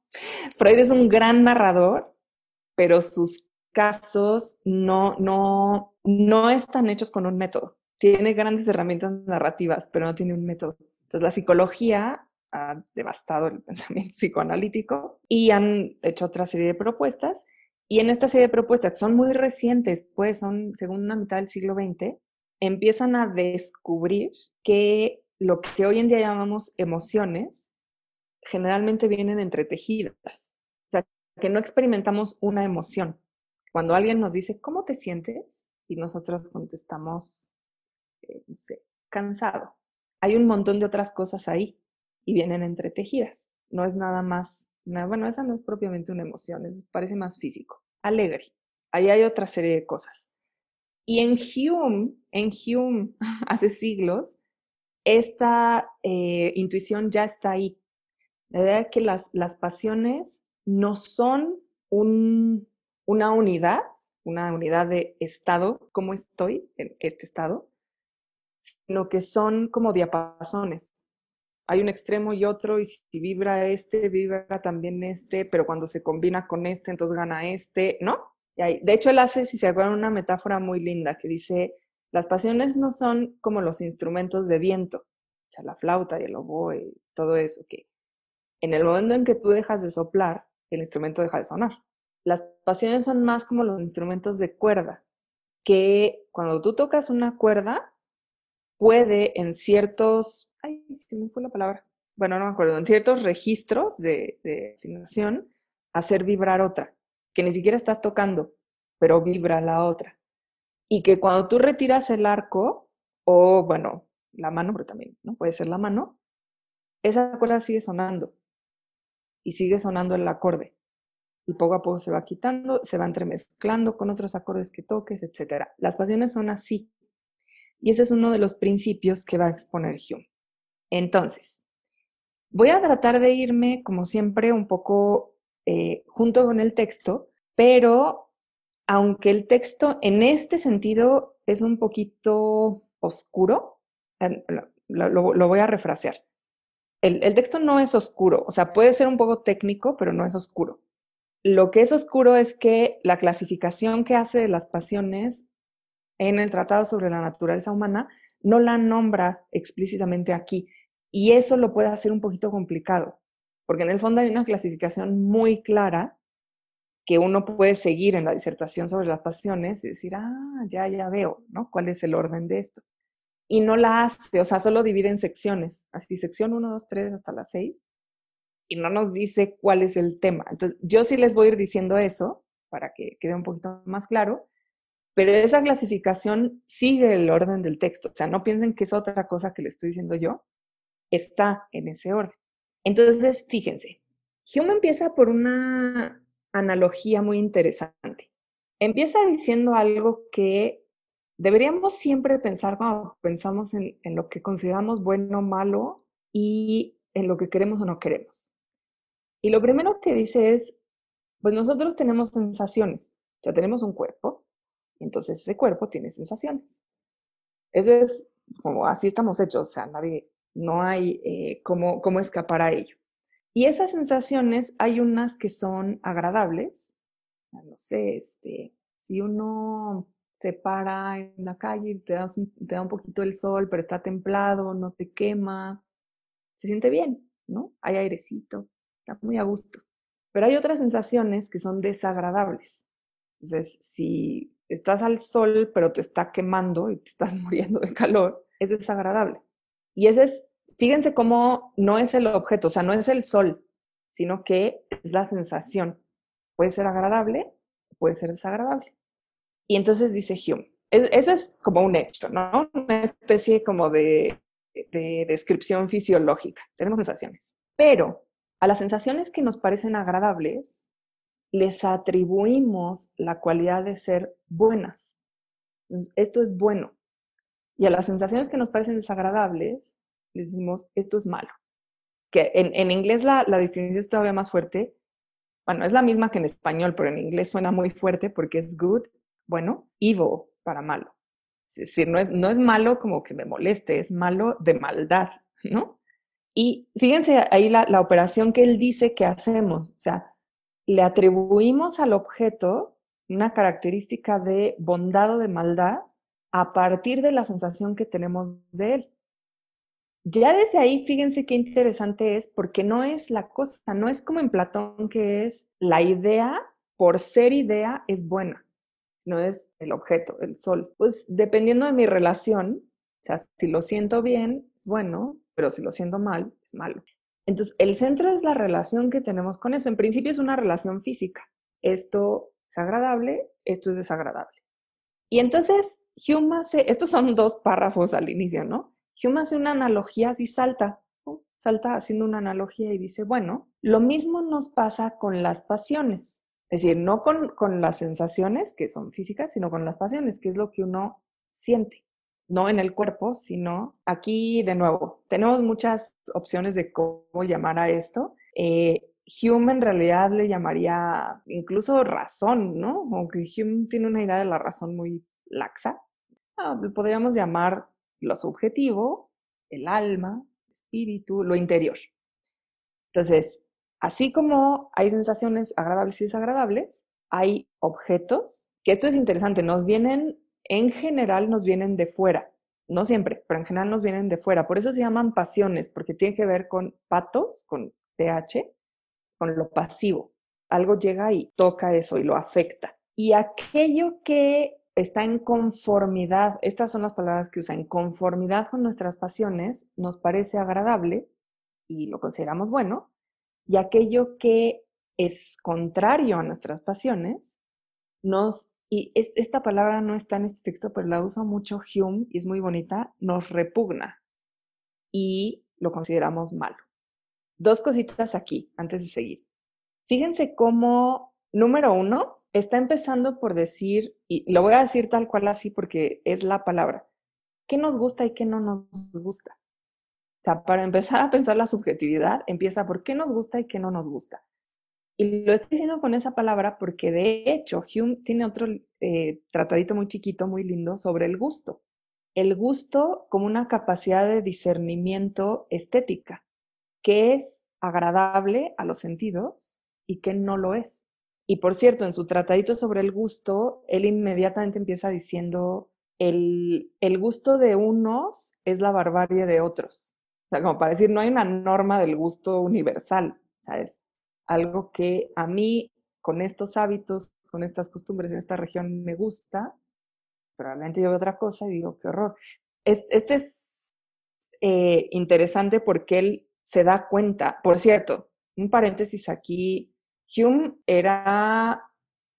Freud es un gran narrador, pero sus casos no, no, no están hechos con un método. Tiene grandes herramientas narrativas, pero no tiene un método. Entonces la psicología ha devastado el pensamiento psicoanalítico y han hecho otra serie de propuestas y en esta serie de propuestas, que son muy recientes, pues son segunda mitad del siglo XX, empiezan a descubrir que lo que hoy en día llamamos emociones generalmente vienen entretejidas. O sea, que no experimentamos una emoción. Cuando alguien nos dice, ¿cómo te sientes? Y nosotros contestamos, eh, no sé, cansado. Hay un montón de otras cosas ahí y vienen entretejidas. No es nada más bueno, esa no es propiamente una emoción, parece más físico. Alegre. Ahí hay otra serie de cosas. Y en Hume, en Hume, hace siglos, esta eh, intuición ya está ahí. La idea de que las, las pasiones no son un, una unidad, una unidad de estado, como estoy en este estado, sino que son como diapasones hay un extremo y otro, y si vibra este, vibra también este, pero cuando se combina con este, entonces gana este, ¿no? De hecho, él hace, si se acuerdan, una metáfora muy linda que dice, las pasiones no son como los instrumentos de viento, o sea, la flauta y el oboe y todo eso, que en el momento en que tú dejas de soplar, el instrumento deja de sonar. Las pasiones son más como los instrumentos de cuerda, que cuando tú tocas una cuerda, puede en ciertos ay, se me fue la palabra, bueno, no me acuerdo, en ciertos registros de, de afinación, hacer vibrar otra, que ni siquiera estás tocando, pero vibra la otra. Y que cuando tú retiras el arco, o bueno, la mano, pero también, ¿no? Puede ser la mano, esa cuerda sigue sonando y sigue sonando el acorde. Y poco a poco se va quitando, se va entremezclando con otros acordes que toques, etc. Las pasiones son así. Y ese es uno de los principios que va a exponer Hume. Entonces, voy a tratar de irme, como siempre, un poco eh, junto con el texto, pero aunque el texto en este sentido es un poquito oscuro, lo, voy a refrasear. El, el, texto no es oscuro, o sea, puede ser un poco técnico, pero no es oscuro. Lo que es oscuro es que la clasificación que hace de las pasiones en el Tratado sobre la Naturaleza Humana no la nombra explícitamente aquí. Y eso lo puede hacer un poquito complicado, porque en el fondo hay una clasificación muy clara que uno puede seguir en la disertación sobre las pasiones y decir, ah, ya, ya veo, ¿no? ¿Cuál es el orden de esto? Y no la hace, o sea, solo divide en secciones, así sección 1, 2, 3 hasta las 6. y no nos dice cuál es el tema. Entonces, yo sí les voy a ir diciendo eso para que quede un poquito más claro, pero esa clasificación sigue el orden del texto. O sea, no piensen que es otra cosa que le estoy diciendo yo, está en ese orden. Entonces, fíjense, Hume empieza por una analogía muy interesante. Empieza diciendo algo que deberíamos siempre pensar cuando pensamos en, en lo que consideramos bueno o malo y en lo que queremos o no queremos. Y lo primero que dice es, pues nosotros tenemos sensaciones, o sea, tenemos un cuerpo, entonces ese cuerpo tiene sensaciones. Eso es como así estamos hechos, o sea, nadie, no hay eh, cómo, cómo escapar a ello. Y esas sensaciones hay unas que son agradables, no sé, este, si uno se para en la calle y te, das te da un poquito el sol, pero está templado, no te quema, se siente bien, ¿no? Hay airecito está muy a gusto. Pero hay otras sensaciones que son desagradables. Entonces, si estás al sol, pero te está quemando y te estás muriendo de calor, es desagradable. Y ese es, fíjense cómo no es el objeto, o sea, no es el sol, sino que es la sensación. Puede ser agradable, puede ser desagradable. Y entonces dice Hume, eso es como un hecho, ¿no? Una especie como de, de descripción fisiológica. Tenemos sensaciones. Pero a las sensaciones que nos parecen agradables, les atribuimos la cualidad de ser buenas. esto es bueno. Y a las sensaciones que nos parecen desagradables, les decimos, esto es malo. Que en, inglés la, la, distinción es todavía más fuerte. Bueno, es la misma que en español, pero en inglés suena muy fuerte porque es good, bueno, evil para malo. Es decir, no es, no es malo como que me moleste, es malo de maldad, ¿no? Y fíjense ahí la, operación que él dice que hacemos, o sea, le atribuimos al objeto una característica de bondad o de maldad a partir de la sensación que tenemos de él. Ya desde ahí, fíjense qué interesante es, porque no es la cosa, no es como en Platón que es la idea, por ser idea, es buena, no es el objeto, el sol. Pues dependiendo de mi relación, o sea, si lo siento bien, es bueno, pero si lo siento mal, es malo. Entonces, el centro es la relación que tenemos con eso. En principio es una relación física. Esto es agradable, esto es desagradable. Y entonces, Hume hace, estos son dos párrafos al inicio, ¿no? Hume hace una analogía así, salta, salta haciendo una analogía y dice, bueno, lo mismo nos pasa con las pasiones. Es decir, no con, con las sensaciones que son físicas, sino con las pasiones, que es lo que uno siente no en el cuerpo, sino aquí de nuevo. Tenemos muchas opciones de cómo llamar a esto. Eh, Hume en realidad le llamaría incluso razón, ¿no? Aunque Hume tiene una idea de la razón muy laxa. Ah, podríamos llamar lo subjetivo, el alma, espíritu, lo interior. Entonces, así como hay sensaciones agradables y desagradables, hay objetos, que esto es interesante, nos vienen en general nos vienen de fuera. No siempre, pero en general nos vienen de fuera. Por eso se llaman pasiones, porque tiene que ver con patos, con TH, con lo pasivo. Algo llega y toca eso y lo afecta. Y aquello que está en conformidad, estas son las palabras que usa, en conformidad con nuestras pasiones, nos parece agradable y lo consideramos bueno, y aquello que es contrario a nuestras pasiones, nos y esta palabra no está en este texto, pero la usa mucho Hume y es muy bonita, nos repugna y lo consideramos malo. Dos cositas aquí antes de seguir. Fíjense cómo, número uno, está empezando por decir, y lo voy a decir tal cual así porque es la palabra, ¿qué nos gusta y qué no nos gusta? O sea, para empezar a pensar la subjetividad, empieza por qué nos gusta y qué no nos gusta. Y lo estoy diciendo con esa palabra porque de hecho Hume tiene otro eh, tratadito muy chiquito, muy lindo, sobre el gusto. El gusto como una capacidad de discernimiento estética, que es agradable a los sentidos y que no lo es. Y por cierto, en su tratadito sobre el gusto, él inmediatamente empieza diciendo, el, el gusto de unos es la barbarie de otros. O sea, como para decir, no hay una norma del gusto universal, ¿sabes? Algo que a mí con estos hábitos, con estas costumbres en esta región me gusta, probablemente yo veo otra cosa y digo, qué horror. Este es eh, interesante porque él se da cuenta, por cierto, un paréntesis aquí, Hume era,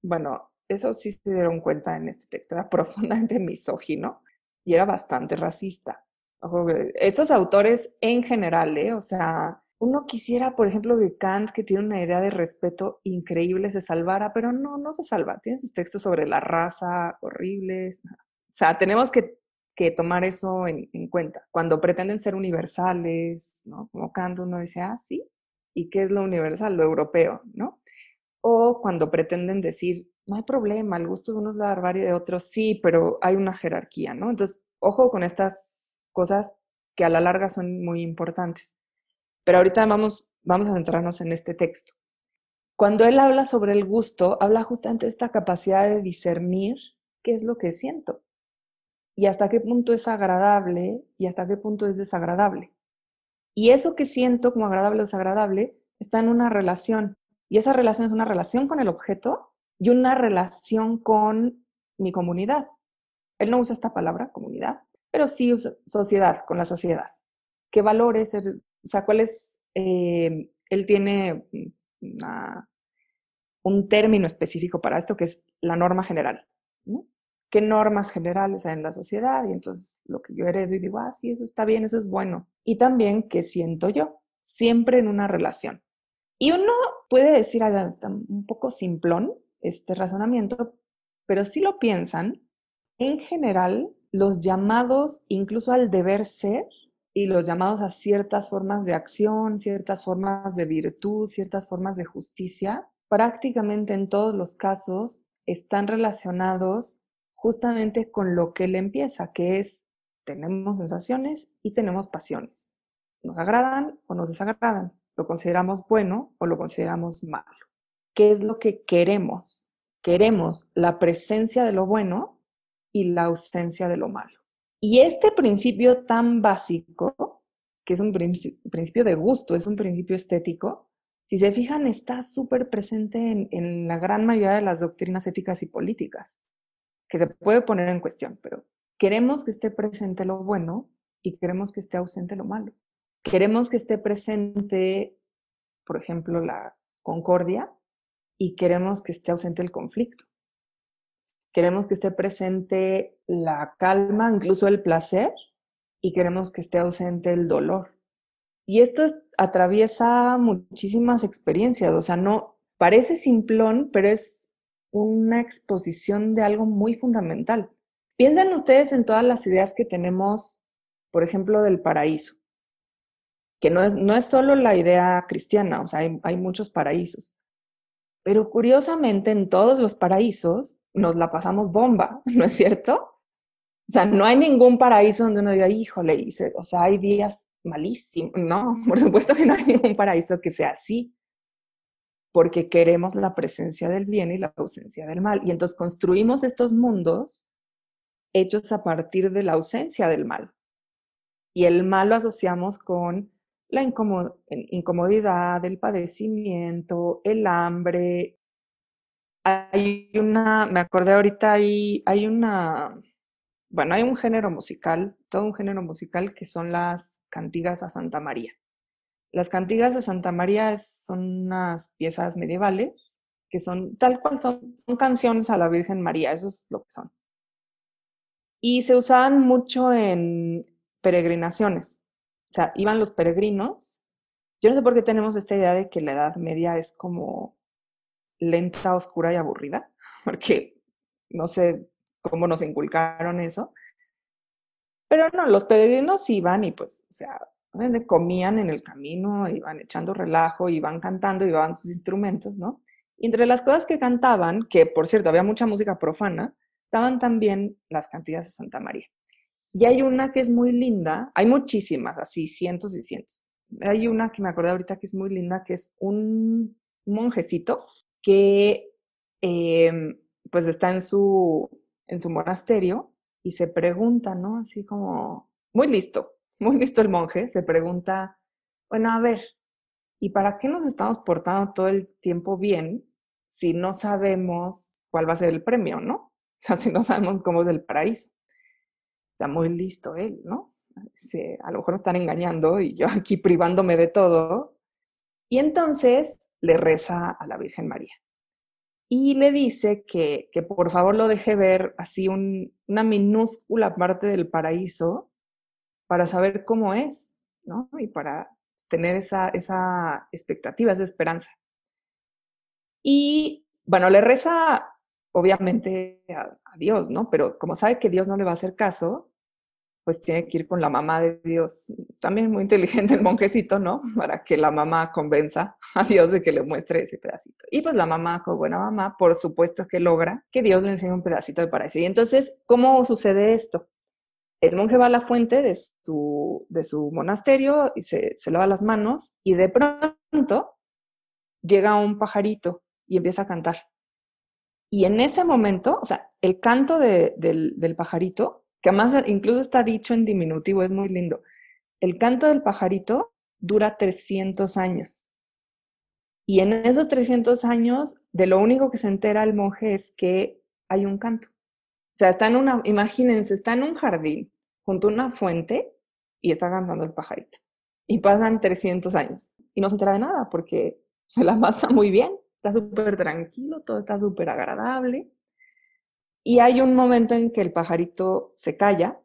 bueno, eso sí se dieron cuenta en este texto, era profundamente misógino y era bastante racista. estos autores en general, ¿eh? o sea, uno quisiera, por ejemplo, que Kant, que tiene una idea de respeto increíble, se salvara, pero no, no se salva. Tiene sus textos sobre la raza horribles. O sea, tenemos que, tomar eso en, en, cuenta. Cuando pretenden ser universales, ¿no? Como Kant uno dice, ah, sí, ¿y qué es lo universal? Lo europeo, ¿no? O cuando pretenden decir, no hay problema, el gusto de unos es la barbarie de otros, sí, pero hay una jerarquía, ¿no? Entonces, ojo con estas cosas que a la larga son muy importantes. Pero ahorita vamos, vamos a centrarnos en este texto. Cuando él habla sobre el gusto, habla justamente de esta capacidad de discernir qué es lo que siento y hasta qué punto es agradable y hasta qué punto es desagradable. Y eso que siento como agradable o desagradable está en una relación. Y esa relación es una relación con el objeto y una relación con mi comunidad. Él no usa esta palabra, comunidad, pero sí usa sociedad, con la sociedad. ¿Qué valores, o sea, cuál es, eh, él tiene un término específico para esto que es la norma general. ¿Qué normas generales hay en la sociedad? Y entonces lo que yo heredo y digo, ah, sí, eso está bien, eso es bueno. Y también qué siento yo, siempre en una relación. Y uno puede decir, ah, está un poco simplón este razonamiento, pero si lo piensan, en general, los llamados incluso al deber ser y los llamados a ciertas formas de acción, ciertas formas de virtud, ciertas formas de justicia, prácticamente en todos los casos están relacionados justamente con lo que él empieza, que es tenemos sensaciones y tenemos pasiones. Nos agradan o nos desagradan, lo consideramos bueno o lo consideramos malo. ¿Qué es lo que queremos? Queremos la presencia de lo bueno y la ausencia de lo malo. Y este principio tan básico, que es un principio de gusto, es un principio estético, si se fijan, está súper presente en, la gran mayoría de las doctrinas éticas y políticas, que se puede poner en cuestión, pero queremos que esté presente lo bueno y queremos que esté ausente lo malo. Queremos que esté presente, por ejemplo, la concordia y queremos que esté ausente el conflicto. Queremos que esté presente la calma, incluso el placer, y queremos que esté ausente el dolor. Y esto atraviesa muchísimas experiencias, o sea, no parece simplón, pero es una exposición de algo muy fundamental. Piensen ustedes en todas las ideas que tenemos, por ejemplo, del paraíso, que no es, no es solo la idea cristiana, o sea, hay, hay muchos paraísos. Pero curiosamente, en todos los paraísos nos la pasamos bomba, ¿no es cierto? O sea, no hay ningún paraíso donde uno diga, híjole, dice, o sea, hay días malísimos. No, por supuesto que no hay ningún paraíso que sea así, porque queremos la presencia del bien y la ausencia del mal. Y entonces construimos estos mundos hechos a partir de la ausencia del mal. Y el mal lo asociamos con la incomodidad, el padecimiento, el hambre. Hay una, me acordé ahorita, hay, hay una, bueno, hay un género musical, todo un género musical que son las cantigas a Santa María. Las cantigas de Santa María son unas piezas medievales que son tal cual son, son canciones a la Virgen María, eso es lo que son. Y se usaban mucho en peregrinaciones. O sea, iban los peregrinos. Yo no sé por qué tenemos esta idea de que la Edad Media es como lenta, oscura y aburrida, porque no sé cómo nos inculcaron eso. Pero no, los peregrinos iban y pues, o sea, comían en el camino, iban echando relajo, iban cantando, iban sus instrumentos, ¿no? Y entre las cosas que cantaban, que por cierto había mucha música profana, estaban también las cantigas de Santa María. Y hay una que es muy linda, hay muchísimas, así cientos y cientos. Hay una que me acordé ahorita que es muy linda, que es un monjecito que em, pues está en su, en su monasterio y se pregunta, ¿no? Así como, muy listo, muy listo el monje, se pregunta, bueno, a ver, ¿y para qué nos estamos portando todo el tiempo bien si no sabemos cuál va a ser el premio, ¿no? O sea, si no sabemos cómo es el paraíso está muy listo él, ¿no? a lo mejor me están engañando y yo aquí privándome de todo. Y entonces le reza a la Virgen María. Y le dice que, que por favor lo deje ver así una minúscula parte del paraíso para saber cómo es, ¿no? Y para tener esa, esa expectativa, esa esperanza. Y bueno, le reza obviamente a, Dios, ¿no? Pero como sabe que Dios no le va a hacer caso, pues tiene que ir con la mamá de Dios. También muy inteligente el monjecito, ¿no? Para que la mamá convenza a Dios de que le muestre ese pedacito. Y pues la mamá, como buena mamá, por supuesto que logra que Dios le enseñe un pedacito de paraíso. Y entonces, ¿cómo sucede esto? El monje va a la fuente de su, de su monasterio y se, se lava las manos y de pronto llega un pajarito y empieza a cantar. Y en ese momento, o sea, el canto del, del pajarito, que además incluso está dicho en diminutivo, es muy lindo. El canto del pajarito dura 300 años. Y en esos 300 años, de lo único que se entera el monje es que hay un canto. O sea, está en una, imagínense, está en un jardín junto a una fuente y está cantando el pajarito. Y pasan 300 años y no se entera de nada porque se la pasa muy bien está súper tranquilo, todo está súper agradable. Y hay un momento en que el pajarito se calla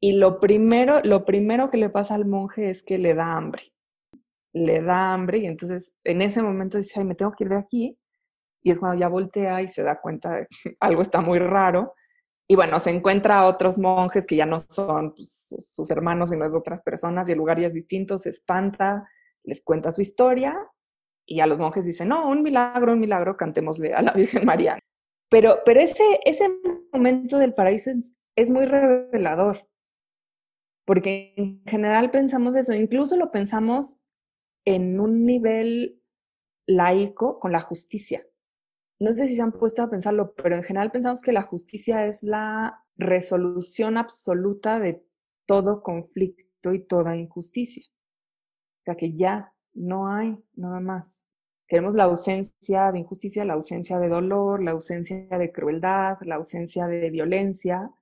y lo primero, lo primero que le pasa al monje es que le da hambre. Le da hambre y entonces en ese momento dice, ay, me tengo que ir de aquí. Y es cuando ya voltea y se da cuenta de que algo está muy raro. Y bueno, se encuentra a otros monjes que ya no son pues, sus hermanos, sino es otras personas y el lugar ya es distinto, se espanta, les cuenta su historia y a los monjes dicen, no, un milagro, un milagro, cantémosle a la Virgen María. Pero, pero ese, ese momento del paraíso es, es muy revelador, porque en general pensamos eso, incluso lo pensamos en un nivel laico con la justicia. No sé si se han puesto a pensarlo, pero en general pensamos que la justicia es la resolución absoluta de todo conflicto y toda injusticia. O sea, que ya no hay nada más. Queremos la ausencia de injusticia, la ausencia de dolor, la ausencia de crueldad, la ausencia de violencia.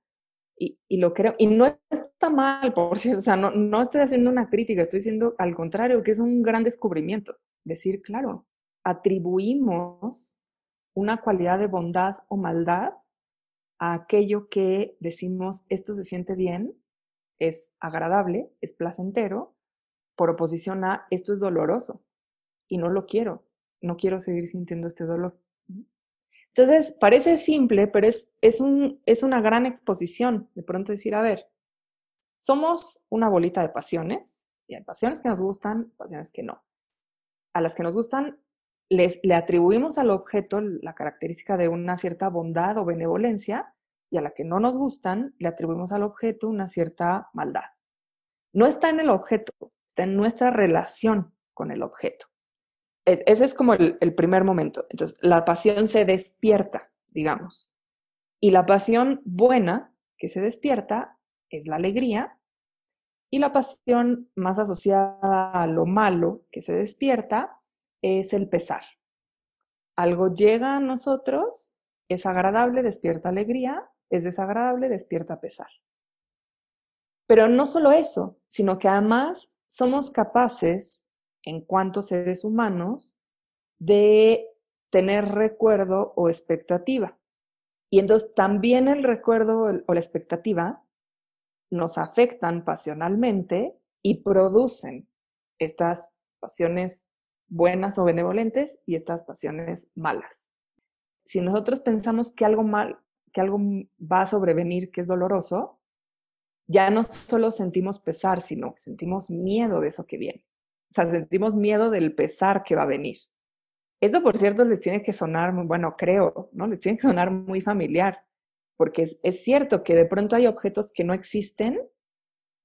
Y, lo creo, y no está mal, por cierto, o sea, no, no estoy haciendo una crítica, estoy diciendo al contrario, que es un gran descubrimiento. Decir, claro, atribuimos una cualidad de bondad o maldad a aquello que decimos, esto se siente bien, es agradable, es placentero, por oposición a esto es doloroso y no lo quiero, no quiero seguir sintiendo este dolor. Entonces, parece simple, pero es, es, un, es una gran exposición de pronto decir, a ver, somos una bolita de pasiones, y hay pasiones que nos gustan, pasiones que no. A las que nos gustan, les, le atribuimos al objeto la característica de una cierta bondad o benevolencia, y a la que no nos gustan, le atribuimos al objeto una cierta maldad. No está en el objeto, está en nuestra relación con el objeto. ese es como el, el primer momento. Entonces, la pasión se despierta, digamos. Y la pasión buena que se despierta es la alegría. Y la pasión más asociada a lo malo que se despierta es el pesar. Algo llega a nosotros, es agradable, despierta alegría, es desagradable, despierta pesar. Pero no solo eso, sino que además somos capaces, en cuanto seres humanos, de tener recuerdo o expectativa. Y entonces también el recuerdo o la expectativa nos afectan pasionalmente y producen estas pasiones buenas o benevolentes y estas pasiones malas. Si nosotros pensamos que algo mal, que algo va a sobrevenir que es doloroso, ya no solo sentimos pesar, sino que sentimos miedo de eso que viene. O sea, sentimos miedo del pesar que va a venir. Esto, por cierto, les tiene que sonar muy, bueno, creo, ¿no? Les tiene que sonar muy familiar, porque es, es cierto que de pronto hay objetos que no existen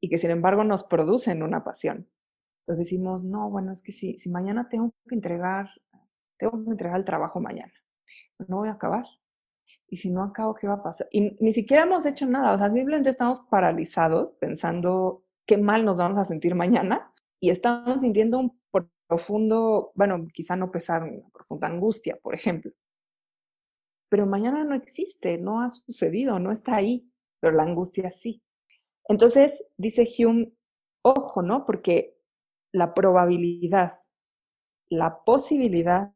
y que sin embargo nos producen una pasión. Entonces decimos, no, bueno, es que si, si mañana tengo que entregar, tengo que entregar el trabajo mañana, no voy a acabar y si no acabo, ¿qué va a pasar? Y ni siquiera hemos hecho nada, o sea, simplemente estamos paralizados pensando qué mal nos vamos a sentir mañana y estamos sintiendo un profundo, bueno, quizá no pesar, una profunda angustia, por ejemplo. Pero mañana no existe, no ha sucedido, no está ahí, pero la angustia sí. Entonces, dice Hume, ojo, ¿no? Porque la probabilidad, la posibilidad,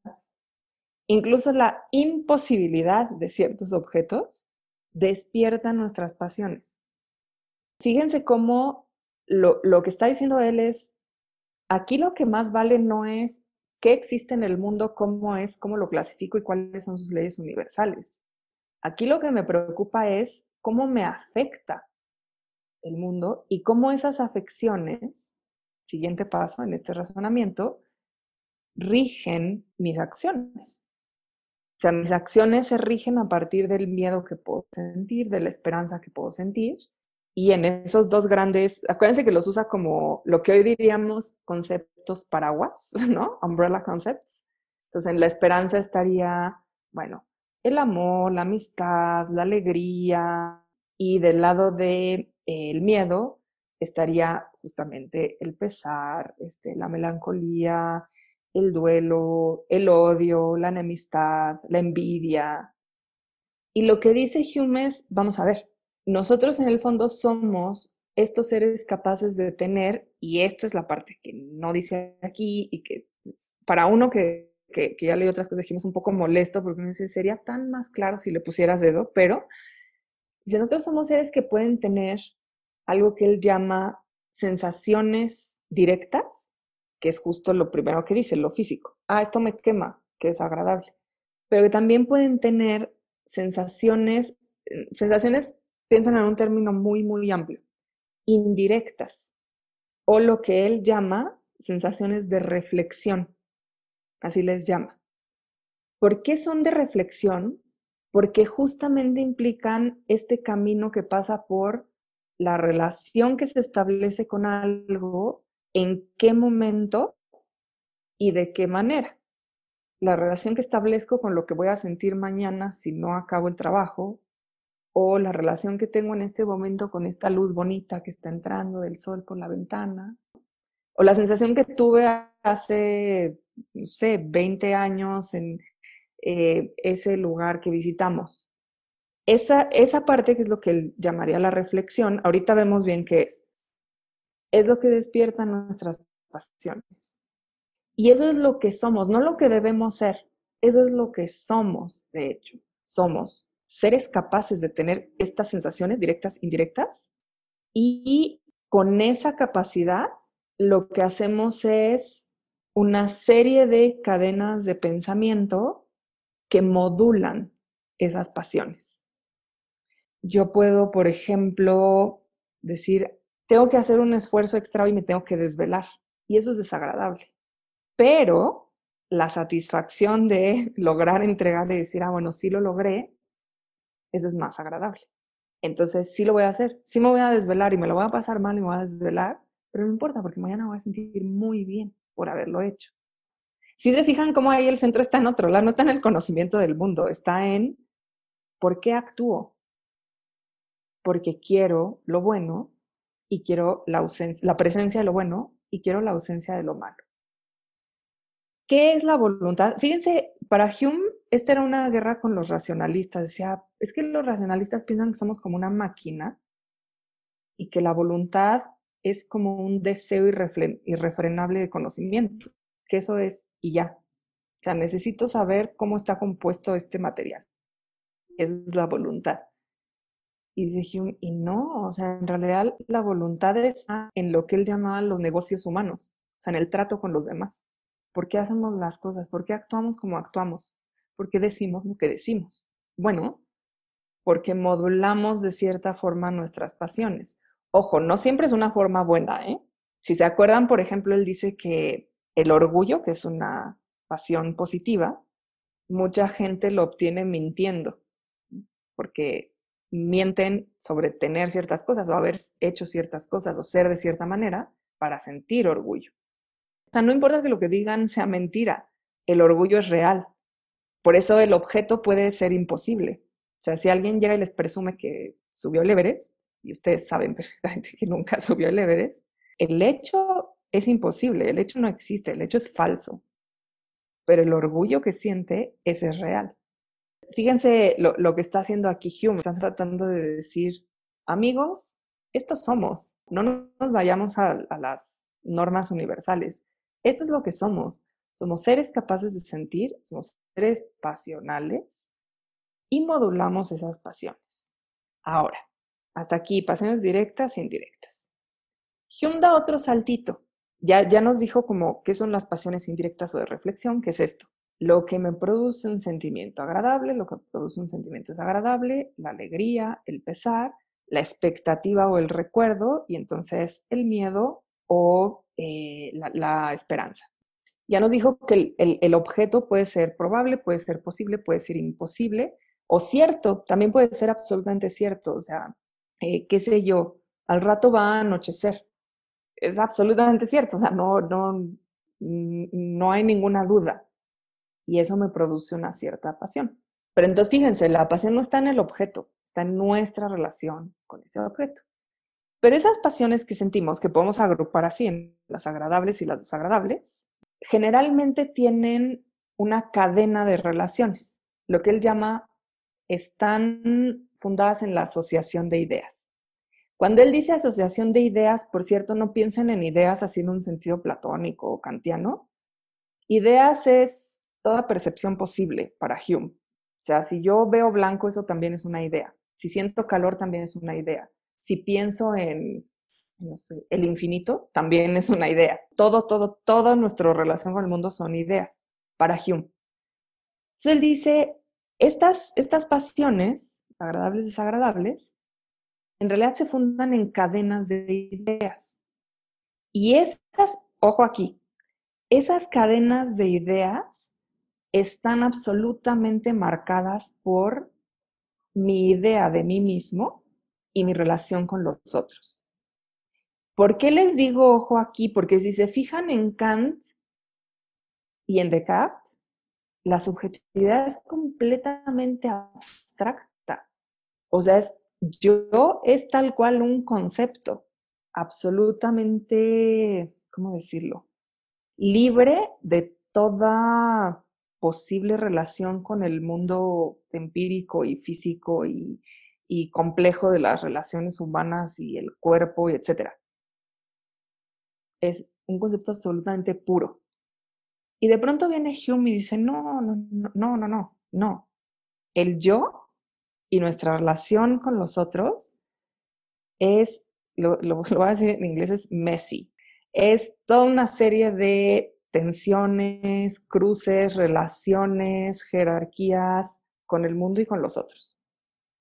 incluso la imposibilidad de ciertos objetos, despierta nuestras pasiones. Fíjense cómo lo, lo que está diciendo él es, aquí lo que más vale no es qué existe en el mundo, cómo es, cómo lo clasifico y cuáles son sus leyes universales. Aquí lo que me preocupa es cómo me afecta el mundo y cómo esas afecciones, siguiente paso en este razonamiento, rigen mis acciones. O sea, mis acciones se rigen a partir del miedo que puedo sentir, de la esperanza que puedo sentir. Y en esos dos grandes, acuérdense que los usa como lo que hoy diríamos conceptos paraguas, ¿no? Umbrella concepts. Entonces, en la esperanza estaría, bueno, el amor, la amistad, la alegría. Y del lado del de, miedo estaría justamente el pesar, este, la melancolía, el duelo, el odio, la enemistad, la envidia. Y lo que dice Hume es, vamos a ver, nosotros en el fondo somos estos seres capaces de tener, y esta es la parte que no dice aquí y que para uno que, que, ya leí otras cosas dijimos un poco molesto porque me dice, sería tan más claro si le pusieras eso, pero dice, nosotros somos seres que pueden tener algo que él llama sensaciones directas que es justo lo primero que dice, lo físico. Ah, esto me quema, que es agradable. Pero que también pueden tener sensaciones, eh, sensaciones, piensan en un término muy, muy amplio, indirectas, o lo que él llama sensaciones de reflexión, así les llama. ¿Por qué son de reflexión? Porque justamente implican este camino que pasa por la relación que se establece con algo en qué momento y de qué manera. La relación que establezco con lo que voy a sentir mañana si no acabo el trabajo, o la relación que tengo en este momento con esta luz bonita que está entrando del sol por la ventana, o la sensación que tuve hace, no sé, 20 años en eh, ese lugar que visitamos. Esa, esa parte que es lo que llamaría la reflexión, ahorita vemos bien qué es es lo que despierta nuestras pasiones. Y eso es lo que somos, no lo que debemos ser, eso es lo que somos, de hecho. Somos seres capaces de tener estas sensaciones directas, indirectas, y con esa capacidad lo que hacemos es una serie de cadenas de pensamiento que modulan esas pasiones. Yo puedo, por ejemplo, decir, tengo que hacer un esfuerzo extra y me tengo que desvelar. Y eso es desagradable. Pero la satisfacción de lograr entregar y decir, ah, bueno, sí lo logré, eso es más agradable. Entonces, sí lo voy a hacer. Sí me voy a desvelar y me lo voy a pasar mal y me voy a desvelar, pero no importa porque mañana voy a sentir muy bien por haberlo hecho. Si se fijan cómo ahí el centro está en otro lado, no está en el conocimiento del mundo, está en por qué actúo. Porque quiero lo bueno y quiero la, presencia de lo bueno y quiero la ausencia de lo malo. ¿Qué es la voluntad? Fíjense, para Hume, esta era una guerra con los racionalistas. Decía, es que los racionalistas piensan que somos como una máquina y que la voluntad es como un deseo irrefrenable de conocimiento, que eso es y ya. O sea, necesito saber cómo está compuesto este material. Es la voluntad. Y dice y no, o sea, en realidad la voluntad está en lo que él llamaba los negocios humanos, o sea, en el trato con los demás. ¿Por qué hacemos las cosas? ¿Por qué actuamos como actuamos? ¿Por qué decimos lo que decimos? Bueno, porque modulamos de cierta forma nuestras pasiones. Ojo, no siempre es una forma buena, ¿eh? Si se acuerdan, por ejemplo, él dice que el orgullo, que es una pasión positiva, mucha gente lo obtiene mintiendo, porque mienten sobre tener ciertas cosas o haber hecho ciertas cosas o ser de cierta manera para sentir orgullo. O sea, no importa que lo que digan sea mentira, el orgullo es real. Por eso el objeto puede ser imposible. O sea, si alguien llega y les presume que subió el Everest, y ustedes saben perfectamente que nunca subió el Everest, el hecho es imposible, el hecho no existe, el hecho es falso. Pero el orgullo que siente, es real. Fíjense lo, que está haciendo aquí Hume. Está tratando de decir, amigos, estos somos. No nos vayamos a, las normas universales. Esto es lo que somos. Somos seres capaces de sentir, somos seres pasionales y modulamos esas pasiones. Ahora, hasta aquí, pasiones directas e indirectas. Hume da otro saltito. Ya, ya nos dijo como qué son las pasiones indirectas o de reflexión, qué es esto. Lo que me produce un sentimiento agradable, lo que produce un sentimiento desagradable, la alegría, el pesar, la expectativa o el recuerdo, y entonces el miedo o eh, la, esperanza. Ya nos dijo que el, objeto puede ser probable, puede ser posible, puede ser imposible, o cierto, también puede ser absolutamente cierto. O sea, eh, qué sé yo, al rato va a anochecer. Es absolutamente cierto, o sea, no, no, no hay ninguna duda. Y eso me produce una cierta pasión. Pero entonces fíjense, la pasión no está en el objeto, está en nuestra relación con ese objeto. Pero esas pasiones que sentimos, que podemos agrupar así en las agradables y las desagradables, generalmente tienen una cadena de relaciones, lo que él llama están fundadas en la asociación de ideas. Cuando él dice asociación de ideas, por cierto, no piensen en ideas así en un sentido platónico o kantiano. Ideas es toda percepción posible para Hume. O sea, si yo veo blanco, eso también es una idea. Si siento calor, también es una idea. Si pienso en, no sé, el infinito, también es una idea. Todo, todo, toda nuestra relación con el mundo son ideas para Hume. Entonces él dice, estas, estas pasiones, agradables desagradables, en realidad se fundan en cadenas de ideas. Y estas, ojo aquí, esas cadenas de ideas están absolutamente marcadas por mi idea de mí mismo y mi relación con los otros. ¿Por qué les digo ojo aquí? Porque si se fijan en Kant y en Descartes, la subjetividad es completamente abstracta. O sea, es, yo es tal cual un concepto, absolutamente, ¿cómo decirlo? Libre de toda posible relación con el mundo empírico y físico y, complejo de las relaciones humanas y el cuerpo y etcétera. Es un concepto absolutamente puro. Y de pronto viene Hume y dice, no, no, no, no, no, no. El yo y nuestra relación con los otros es, lo, lo, lo voy a decir en inglés, es messy. Es toda una serie de tensiones, cruces, relaciones, jerarquías con el mundo y con los otros.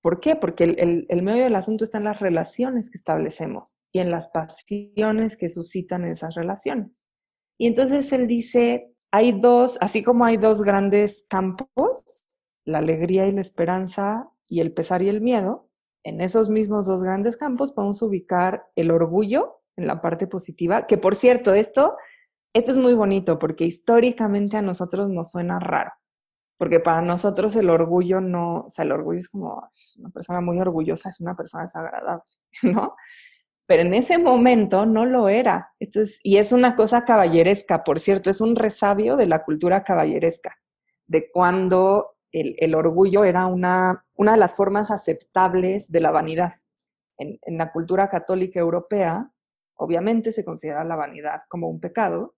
¿Por qué? Porque el, el, medio del asunto está en las relaciones que establecemos y en las pasiones que suscitan esas relaciones. Y entonces él dice, hay dos, así como hay dos grandes campos, la alegría y la esperanza y el pesar y el miedo, en esos mismos dos grandes campos podemos ubicar el orgullo en la parte positiva, que por cierto, esto esto es muy bonito porque históricamente a nosotros nos suena raro, porque para nosotros el orgullo no, o sea, el orgullo es como una persona muy orgullosa, es una persona desagradable, ¿no? Pero en ese momento no lo era. Esto y es una cosa caballeresca, por cierto, es un resabio de la cultura caballeresca, de cuando el, el orgullo era una, una de las formas aceptables de la vanidad. En, en la cultura católica europea, obviamente se considera la vanidad como un pecado,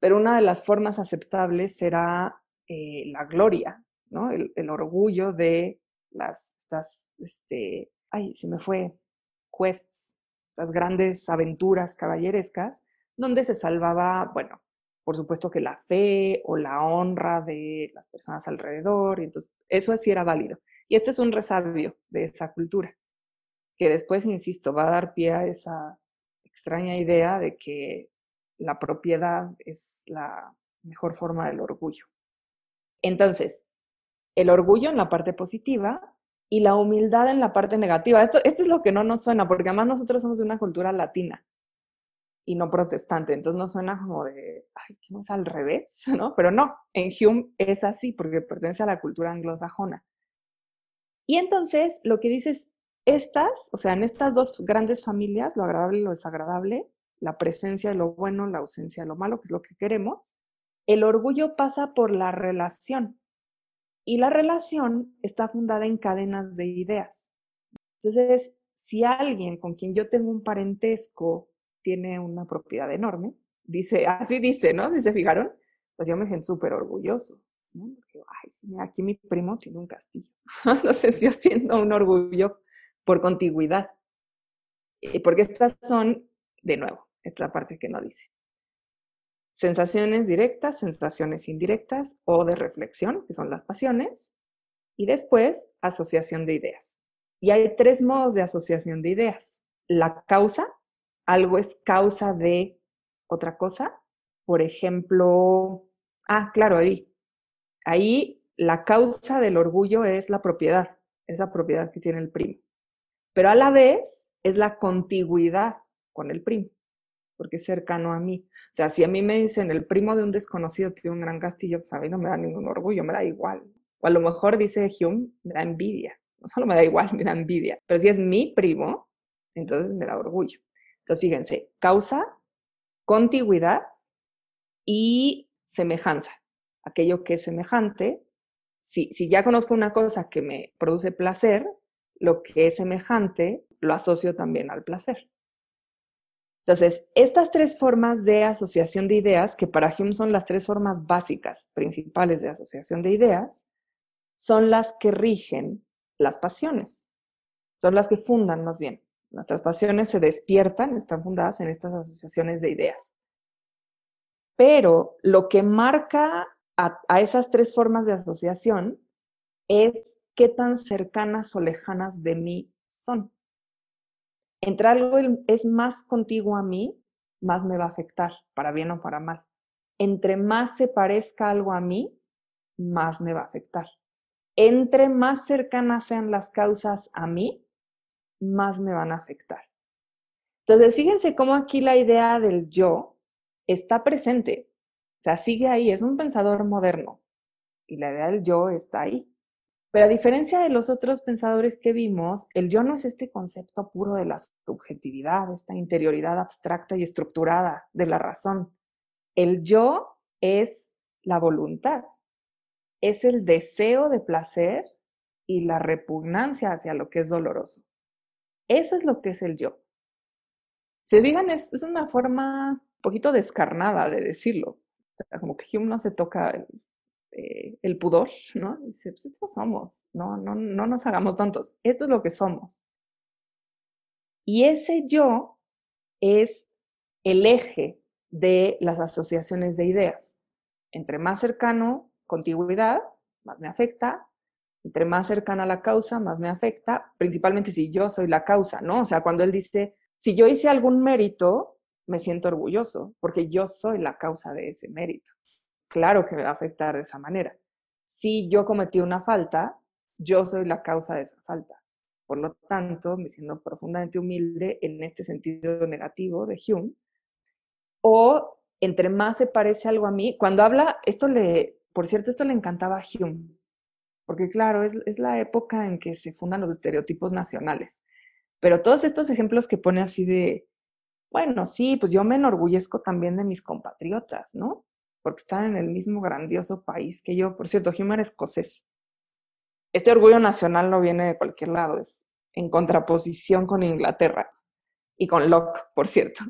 pero una de las formas aceptables será eh, la gloria, ¿no? El, orgullo de las, estas, este, ay, se me fue, quests, estas grandes aventuras caballerescas, donde se salvaba, bueno, por supuesto que la fe o la honra de las personas alrededor, y entonces eso sí era válido. Y este es un resabio de esa cultura, que después, insisto, va a dar pie a esa extraña idea de que la propiedad es la mejor forma del orgullo. Entonces, el orgullo en la parte positiva y la humildad en la parte negativa. Esto, esto es lo que no nos suena, porque además nosotros somos de una cultura latina y no protestante, entonces nos suena como de, ay, que no al revés, ¿no? Pero no, en Hume es así porque pertenece a la cultura anglosajona. Y entonces lo que dices, estas, o sea, en estas dos grandes familias, lo agradable y lo desagradable, la presencia de lo bueno, la ausencia de lo malo, que es lo que queremos, el orgullo pasa por la relación. Y la relación está fundada en cadenas de ideas. Entonces, si alguien con quien yo tengo un parentesco tiene una propiedad enorme, dice, así dice, ¿no? Si se fijaron, pues yo me siento súper orgulloso. ¿no? Porque, aquí mi primo tiene un castillo. Entonces yo siento un orgullo por contigüidad. Porque estas son, de nuevo, es la parte que no dice. Sensaciones directas, sensaciones indirectas o de reflexión, que son las pasiones. Y después, asociación de ideas. Y hay tres modos de asociación de ideas. La causa, algo es causa de otra cosa. Por ejemplo, ah, claro, ahí. Ahí la causa del orgullo es la propiedad, esa propiedad que tiene el primo. Pero a la vez es la contigüidad con el primo, porque es cercano a mí. O sea, si a mí me dicen el primo de un desconocido tiene un gran castillo, pues a mí no me da ningún orgullo, me da igual. O a lo mejor dice Hume, me da envidia. No solo me da igual, me da envidia. Pero si es mi primo, entonces me da orgullo. Entonces, fíjense, causa, contigüidad y semejanza. Aquello que es semejante. Si, si ya conozco una cosa que me produce placer, lo que es semejante lo asocio también al placer. Entonces, estas tres formas de asociación de ideas, que para Hume son las tres formas básicas, principales de asociación de ideas, son las que rigen las pasiones. Son las que fundan más bien. Nuestras pasiones se despiertan, están fundadas en estas asociaciones de ideas. Pero lo que marca a, a esas tres formas de asociación es qué tan cercanas o lejanas de mí son. Entre algo es más contigo a mí, más me va a afectar, para bien o para mal. Entre más se parezca algo a mí, más me va a afectar entre más cercanas sean las causas a mí, más me van a afectar. Entonces, fíjense cómo aquí la idea del yo está presente, o sea, sigue ahí, es un pensador moderno y la idea del yo está ahí. Pero a diferencia de los otros pensadores que vimos, el yo no es este concepto puro de la subjetividad, esta interioridad abstracta y estructurada de la razón. El yo es la voluntad, es el deseo de placer y la repugnancia hacia lo que es doloroso. Eso es lo que es el yo. Se digan, es, una forma un poquito descarnada de decirlo. como que Hume no se toca eh, pudor, ¿no? Dice, pues esto somos, no, no, no nos hagamos tontos. Esto es lo que somos. Y ese yo es el eje de las asociaciones de ideas. Entre más cercano contigüidad, más me afecta. Entre más cercana a la causa, más me afecta, principalmente si yo soy la causa, ¿no? O sea, cuando él dice, si yo hice algún mérito, me siento orgulloso, porque yo soy la causa de ese mérito. Claro que me va a afectar de esa manera. Si yo cometí una falta, yo soy la causa de esa falta. Por lo tanto, me siento profundamente humilde en este sentido negativo de Hume. O entre más se parece algo a mí, cuando habla, esto le, por cierto, esto le encantaba a Hume, porque claro, es, la época en que se fundan los estereotipos nacionales. Pero todos estos ejemplos que pone así de, bueno, sí, pues yo me enorgullezco también de mis compatriotas, ¿no? Porque están en el mismo grandioso país que yo. Por cierto, Hume era escocés. Este orgullo nacional no viene de cualquier lado, es en contraposición con Inglaterra y con Locke, por cierto.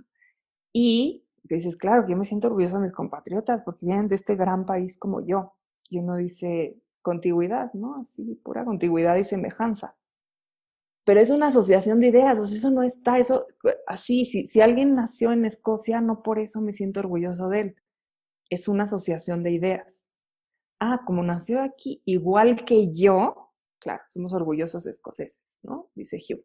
Y dices, claro, yo me siento orgulloso de mis compatriotas porque vienen de este gran país como yo. Y uno dice, contigüidad, ¿no? Así, pura contigüidad y semejanza. Pero es una asociación de ideas, o sea, eso no está, eso, así, si, si alguien nació en Escocia, no por eso me siento orgulloso de él. Es una asociación de ideas. Ah, como nació aquí, igual que yo, claro, somos orgullosos escoceses, ¿no? Dice Hugh.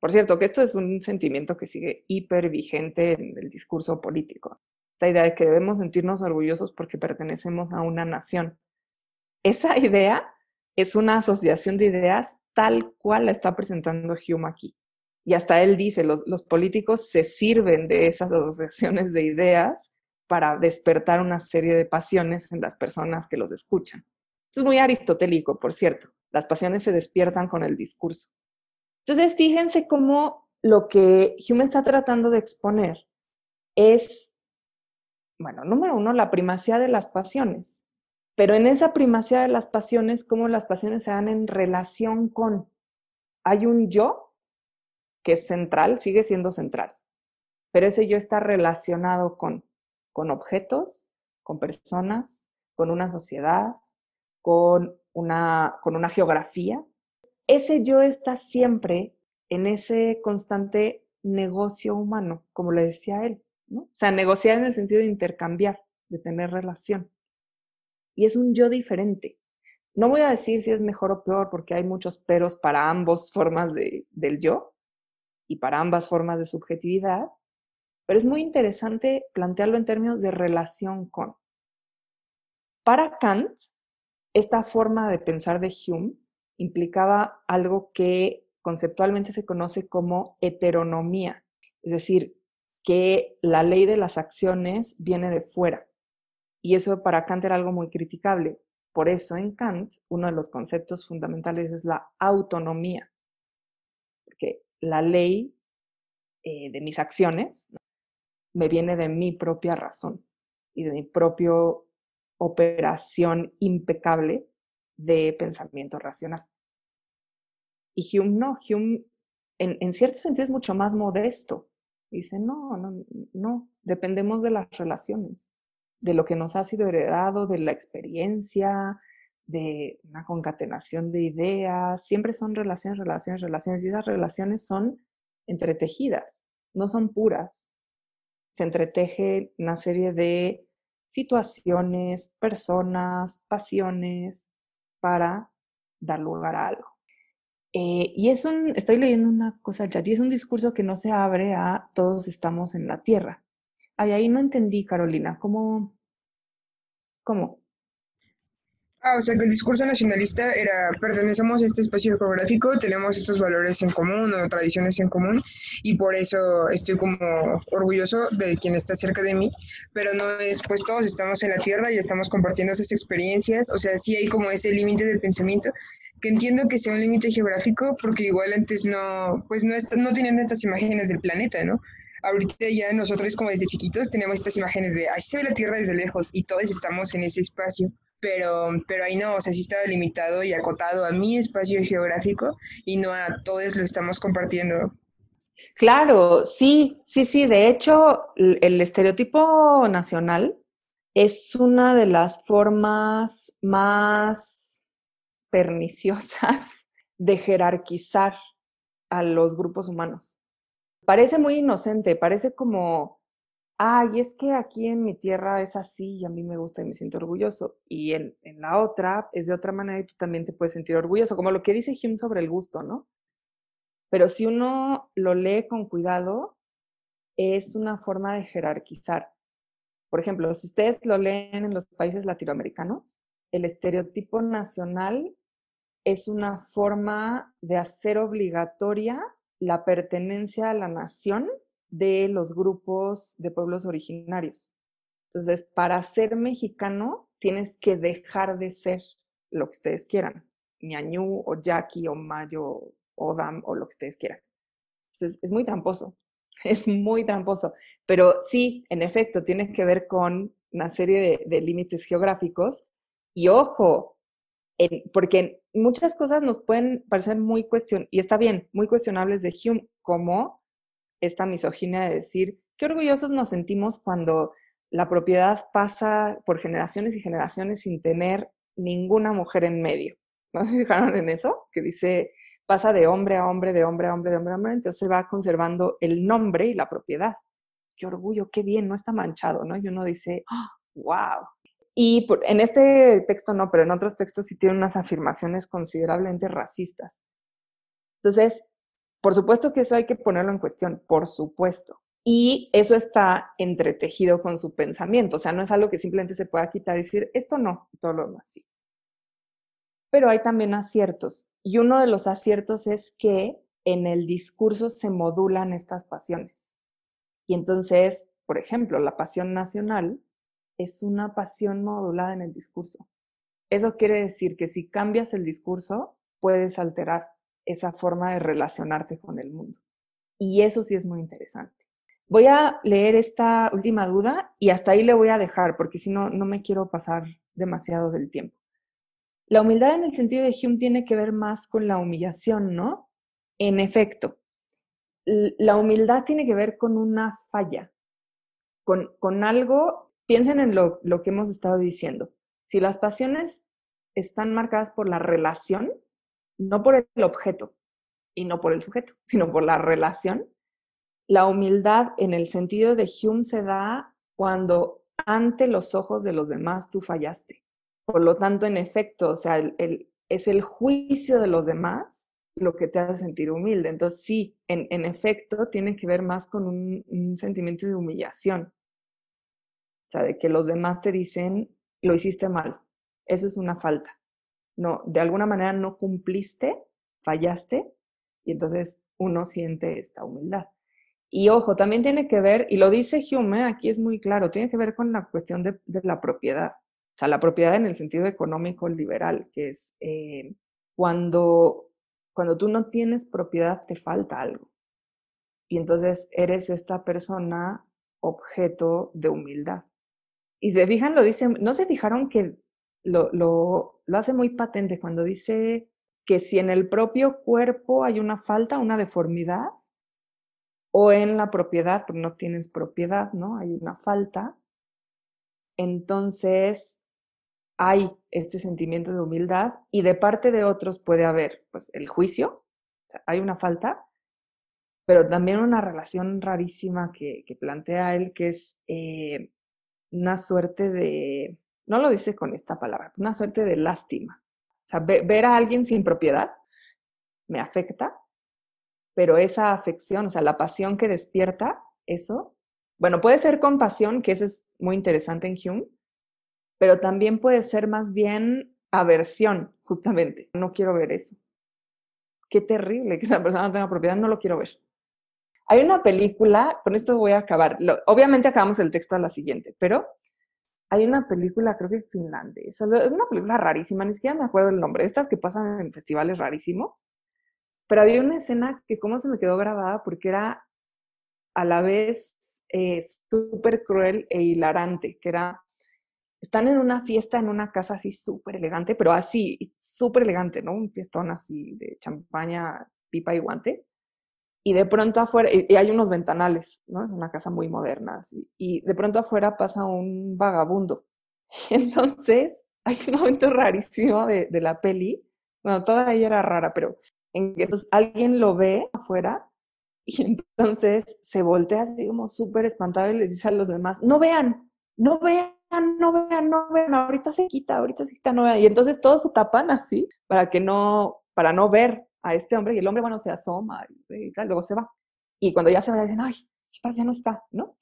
Por cierto, que esto es un sentimiento que sigue hiper vigente en el discurso político. Esta idea de que debemos sentirnos orgullosos porque pertenecemos a una nación. Esa idea es una asociación de ideas tal cual la está presentando Hume aquí. Y hasta él dice, los, los políticos se sirven de esas asociaciones de ideas para despertar una serie de pasiones en las personas que los escuchan. Es muy aristotélico, por cierto. Las pasiones se despiertan con el discurso. Entonces, fíjense cómo lo que Hume está tratando de exponer es, bueno, número uno, la primacía de las pasiones. Pero en esa primacía de las pasiones, cómo las pasiones se dan en relación con, hay un yo que es central, sigue siendo central, pero ese yo está relacionado con, con objetos, con personas, con una sociedad, con una, con una geografía. Ese yo está siempre en ese constante negocio humano, como le decía él, ¿no? O sea, negociar en el sentido de intercambiar, de tener relación. Y es un yo diferente. No voy a decir si es mejor o peor, porque hay muchos peros para ambas formas de, del yo y para ambas formas de subjetividad, pero es muy interesante plantearlo en términos de relación con. Para Kant, esta forma de pensar de Hume implicaba algo que conceptualmente se conoce como heteronomía, es decir, que la ley de las acciones viene de fuera. Y eso para Kant era algo muy criticable. Por eso en Kant uno de los conceptos fundamentales es la autonomía, porque la ley eh, de mis acciones me viene de mi propia razón y de mi propia operación impecable de pensamiento racional. Y Hume no, Hume en, cierto sentido es mucho más modesto. Dice, no, no, no, dependemos de las relaciones, de lo que nos ha sido heredado, de la experiencia, de una concatenación de ideas. Siempre son relaciones, relaciones, relaciones. Y esas relaciones son entretejidas, no son puras. Se entreteje una serie de situaciones, personas, pasiones para dar lugar a algo. Eh, y es un, estoy leyendo una cosa ya, y es un discurso que no se abre a todos estamos en la Tierra. Ay, ahí no entendí, Carolina, ¿cómo? ¿Cómo? Ah, o sea que el discurso nacionalista era, pertenecemos a este espacio geográfico, tenemos estos valores en común o tradiciones en común y por eso estoy como orgulloso de quien está cerca de mí, pero no es, pues todos estamos en la Tierra y estamos compartiendo esas experiencias, o sea, sí hay como ese límite de pensamiento que entiendo que sea un límite geográfico porque igual antes no, pues no, no tenían estas imágenes del planeta, ¿no? Ahorita ya nosotros como desde chiquitos tenemos estas imágenes de, ahí se ve la Tierra desde lejos y todos estamos en ese espacio pero, pero ahí no, o sea, sí estaba limitado y acotado a mi espacio geográfico y no a todos lo estamos compartiendo. Claro, sí, sí, sí. De hecho, el estereotipo nacional es una de las formas más perniciosas de jerarquizar a los grupos humanos. Parece muy inocente, parece como ay, es que aquí en mi tierra es así y a mí me gusta y me siento orgulloso. Y en, en, la otra es de otra manera y tú también te puedes sentir orgulloso, como lo que dice Hume sobre el gusto, ¿no? Pero si uno lo lee con cuidado, es una forma de jerarquizar. Por ejemplo, si ustedes lo leen en los países latinoamericanos, el estereotipo nacional es una forma de hacer obligatoria la pertenencia a la nación de los grupos de pueblos originarios. Entonces, para ser mexicano, tienes que dejar de ser lo que ustedes quieran, ñañú o yaqui o mayo o dam o lo que ustedes quieran. Entonces, es muy tramposo, es muy tramposo. Pero sí, en efecto, tiene que ver con una serie de, límites geográficos. Y ojo, porque muchas cosas nos pueden parecer muy cuestionables, y está bien, muy cuestionables de Hume, como esta misoginia de decir, qué orgullosos nos sentimos cuando la propiedad pasa por generaciones y generaciones sin tener ninguna mujer en medio. ¿No se fijaron en eso? Que dice, pasa de hombre a hombre, de hombre a hombre, de hombre a hombre, entonces se va conservando el nombre y la propiedad. Qué orgullo, qué bien, no está manchado, ¿no? Y uno dice, wow. ¡Ah! Y en este texto no, pero en otros textos sí tiene unas afirmaciones considerablemente racistas. Entonces, por supuesto que eso hay que ponerlo en cuestión, por supuesto. Y eso está entretejido con su pensamiento, o sea, no es algo que simplemente se pueda quitar y decir, esto no, todo lo demás sí. Pero hay también aciertos, y uno de los aciertos es que en el discurso se modulan estas pasiones. Y entonces, por ejemplo, la pasión nacional es una pasión modulada en el discurso. Eso quiere decir que si cambias el discurso, puedes alterar esa forma de relacionarte con el mundo. Y eso sí es muy interesante. Voy a leer esta última duda y hasta ahí le voy a dejar, porque si no, no me quiero pasar demasiado del tiempo. La humildad en el sentido de Hume tiene que ver más con la humillación, ¿no? En efecto, la humildad tiene que ver con una falla, con, con algo piensen en lo, lo que hemos estado diciendo. Si las pasiones están marcadas por la relación, no por el objeto y no por el sujeto, sino por la relación, la humildad en el sentido de Hume se da cuando ante los ojos de los demás tú fallaste. Por lo tanto, en efecto, o sea, es el juicio de los demás lo que te hace sentir humilde. Entonces, sí, en, efecto, tiene que ver más con un, sentimiento de humillación. O sea, de que los demás te dicen, lo hiciste mal. Eso es una falta. No, de alguna manera no cumpliste, fallaste, y entonces uno siente esta humildad. Y ojo, también tiene que ver, y lo dice Hume, aquí es muy claro, tiene que ver con la cuestión de, la propiedad. O sea, la propiedad en el sentido económico liberal, que es eh, cuando, cuando tú no tienes propiedad, te falta algo. Y entonces eres esta persona objeto de humildad. Y se fijan, lo dice, ¿no se fijaron que lo, lo, lo hace muy patente cuando dice que si en el propio cuerpo hay una falta, una deformidad, o en la propiedad, pero no tienes propiedad, ¿no? Hay una falta. Entonces, hay este sentimiento de humildad y de parte de otros puede haber, pues, el juicio, o sea, hay una falta, pero también una relación rarísima que, que plantea él, que es eh, una suerte de, no lo dice con esta palabra, una suerte de lástima. O sea, ver a alguien sin propiedad me afecta, pero esa afección, o sea, la pasión que despierta eso, bueno, puede ser compasión, que eso es muy interesante en Hume, pero también puede ser más bien aversión, justamente. No quiero ver eso. Qué terrible que esa persona no tenga propiedad, no lo quiero ver. Hay una película, con esto voy a acabar. obviamente acabamos el texto a la siguiente, pero hay una película, creo que finlandesa, es una película rarísima, ni siquiera me acuerdo el nombre, estas que pasan en festivales rarísimos, pero había una escena que como se me quedó grabada porque era a la vez eh, súper cruel e hilarante, que era, están en una fiesta en una casa así súper elegante, pero así, súper elegante, ¿no? Un fiestón así de champaña, pipa y guante. Y de pronto afuera, y, hay unos ventanales, ¿no? Es una casa muy moderna. Y de pronto afuera pasa un vagabundo. Entonces, hay un momento rarísimo de, de la peli. Bueno, toda ella era rara, pero entonces alguien lo ve afuera y entonces se voltea así como súper espantado y les dice a los demás, no vean, no vean, no vean, no vean, ahorita se quita, ahorita se quita, no vean. Y entonces todos se tapan así para que no, para no ver a este hombre y el hombre, bueno, se asoma y, tal, luego se va. Y cuando ya se va, dicen, ay, ¿qué pasa? Ya no está, ¿no?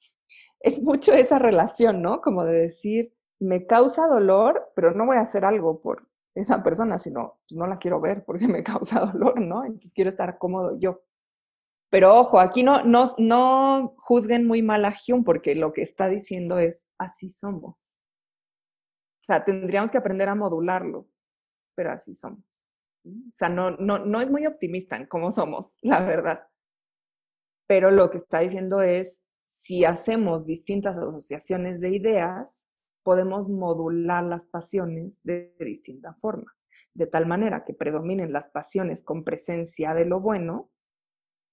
Es mucho esa relación, ¿no? Como de decir, me causa dolor, pero no voy a hacer algo por, esa persona, sino pues no la quiero ver porque me causa dolor, ¿no? Entonces quiero estar cómodo yo. Pero ojo, aquí no, no, no juzguen muy mal a Hume porque lo que está diciendo es, así somos. O sea, tendríamos que aprender a modularlo, pero así somos. O sea, no, no, no es muy optimista en cómo somos, la verdad. Pero lo que está diciendo es, si hacemos distintas asociaciones de ideas, podemos modular las pasiones de distinta forma, de tal manera que predominen las pasiones con presencia de lo bueno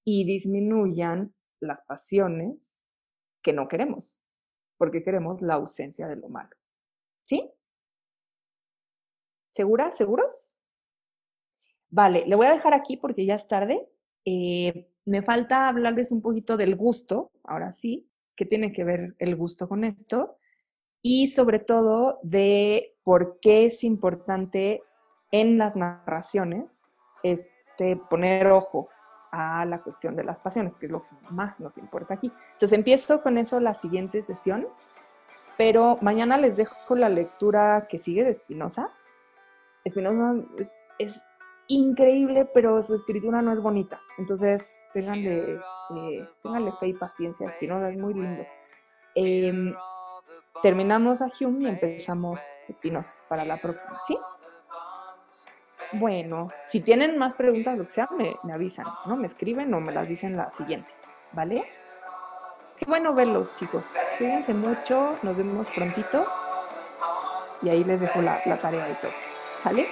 y disminuyan las pasiones que no queremos, porque queremos la ausencia de lo malo. ¿Sí? ¿Seguras? ¿Seguros? Vale, le voy a dejar aquí porque ya es tarde. Eh, me falta hablarles un poquito del gusto, ahora sí, ¿qué tiene que ver el gusto con esto? y sobre todo de por qué es importante en las narraciones este, poner ojo a la cuestión de las pasiones, que es lo que más nos importa aquí. Entonces empiezo con eso la siguiente sesión, pero mañana les dejo la lectura que sigue de Spinoza. Spinoza es, increíble, pero su escritura no es bonita. Entonces, ténganle, eh, fe y paciencia. Spinoza es muy lindo. Em, terminamos a Hume y empezamos Spinoza para la próxima, ¿sí? Bueno, si tienen más preguntas, lo que sea, me, avisan, ¿no? Me escriben o me las dicen la siguiente, ¿vale? Qué bueno verlos, chicos. Cuídense mucho, nos vemos prontito. Y ahí les dejo la, la tarea y todo. ¿Sale?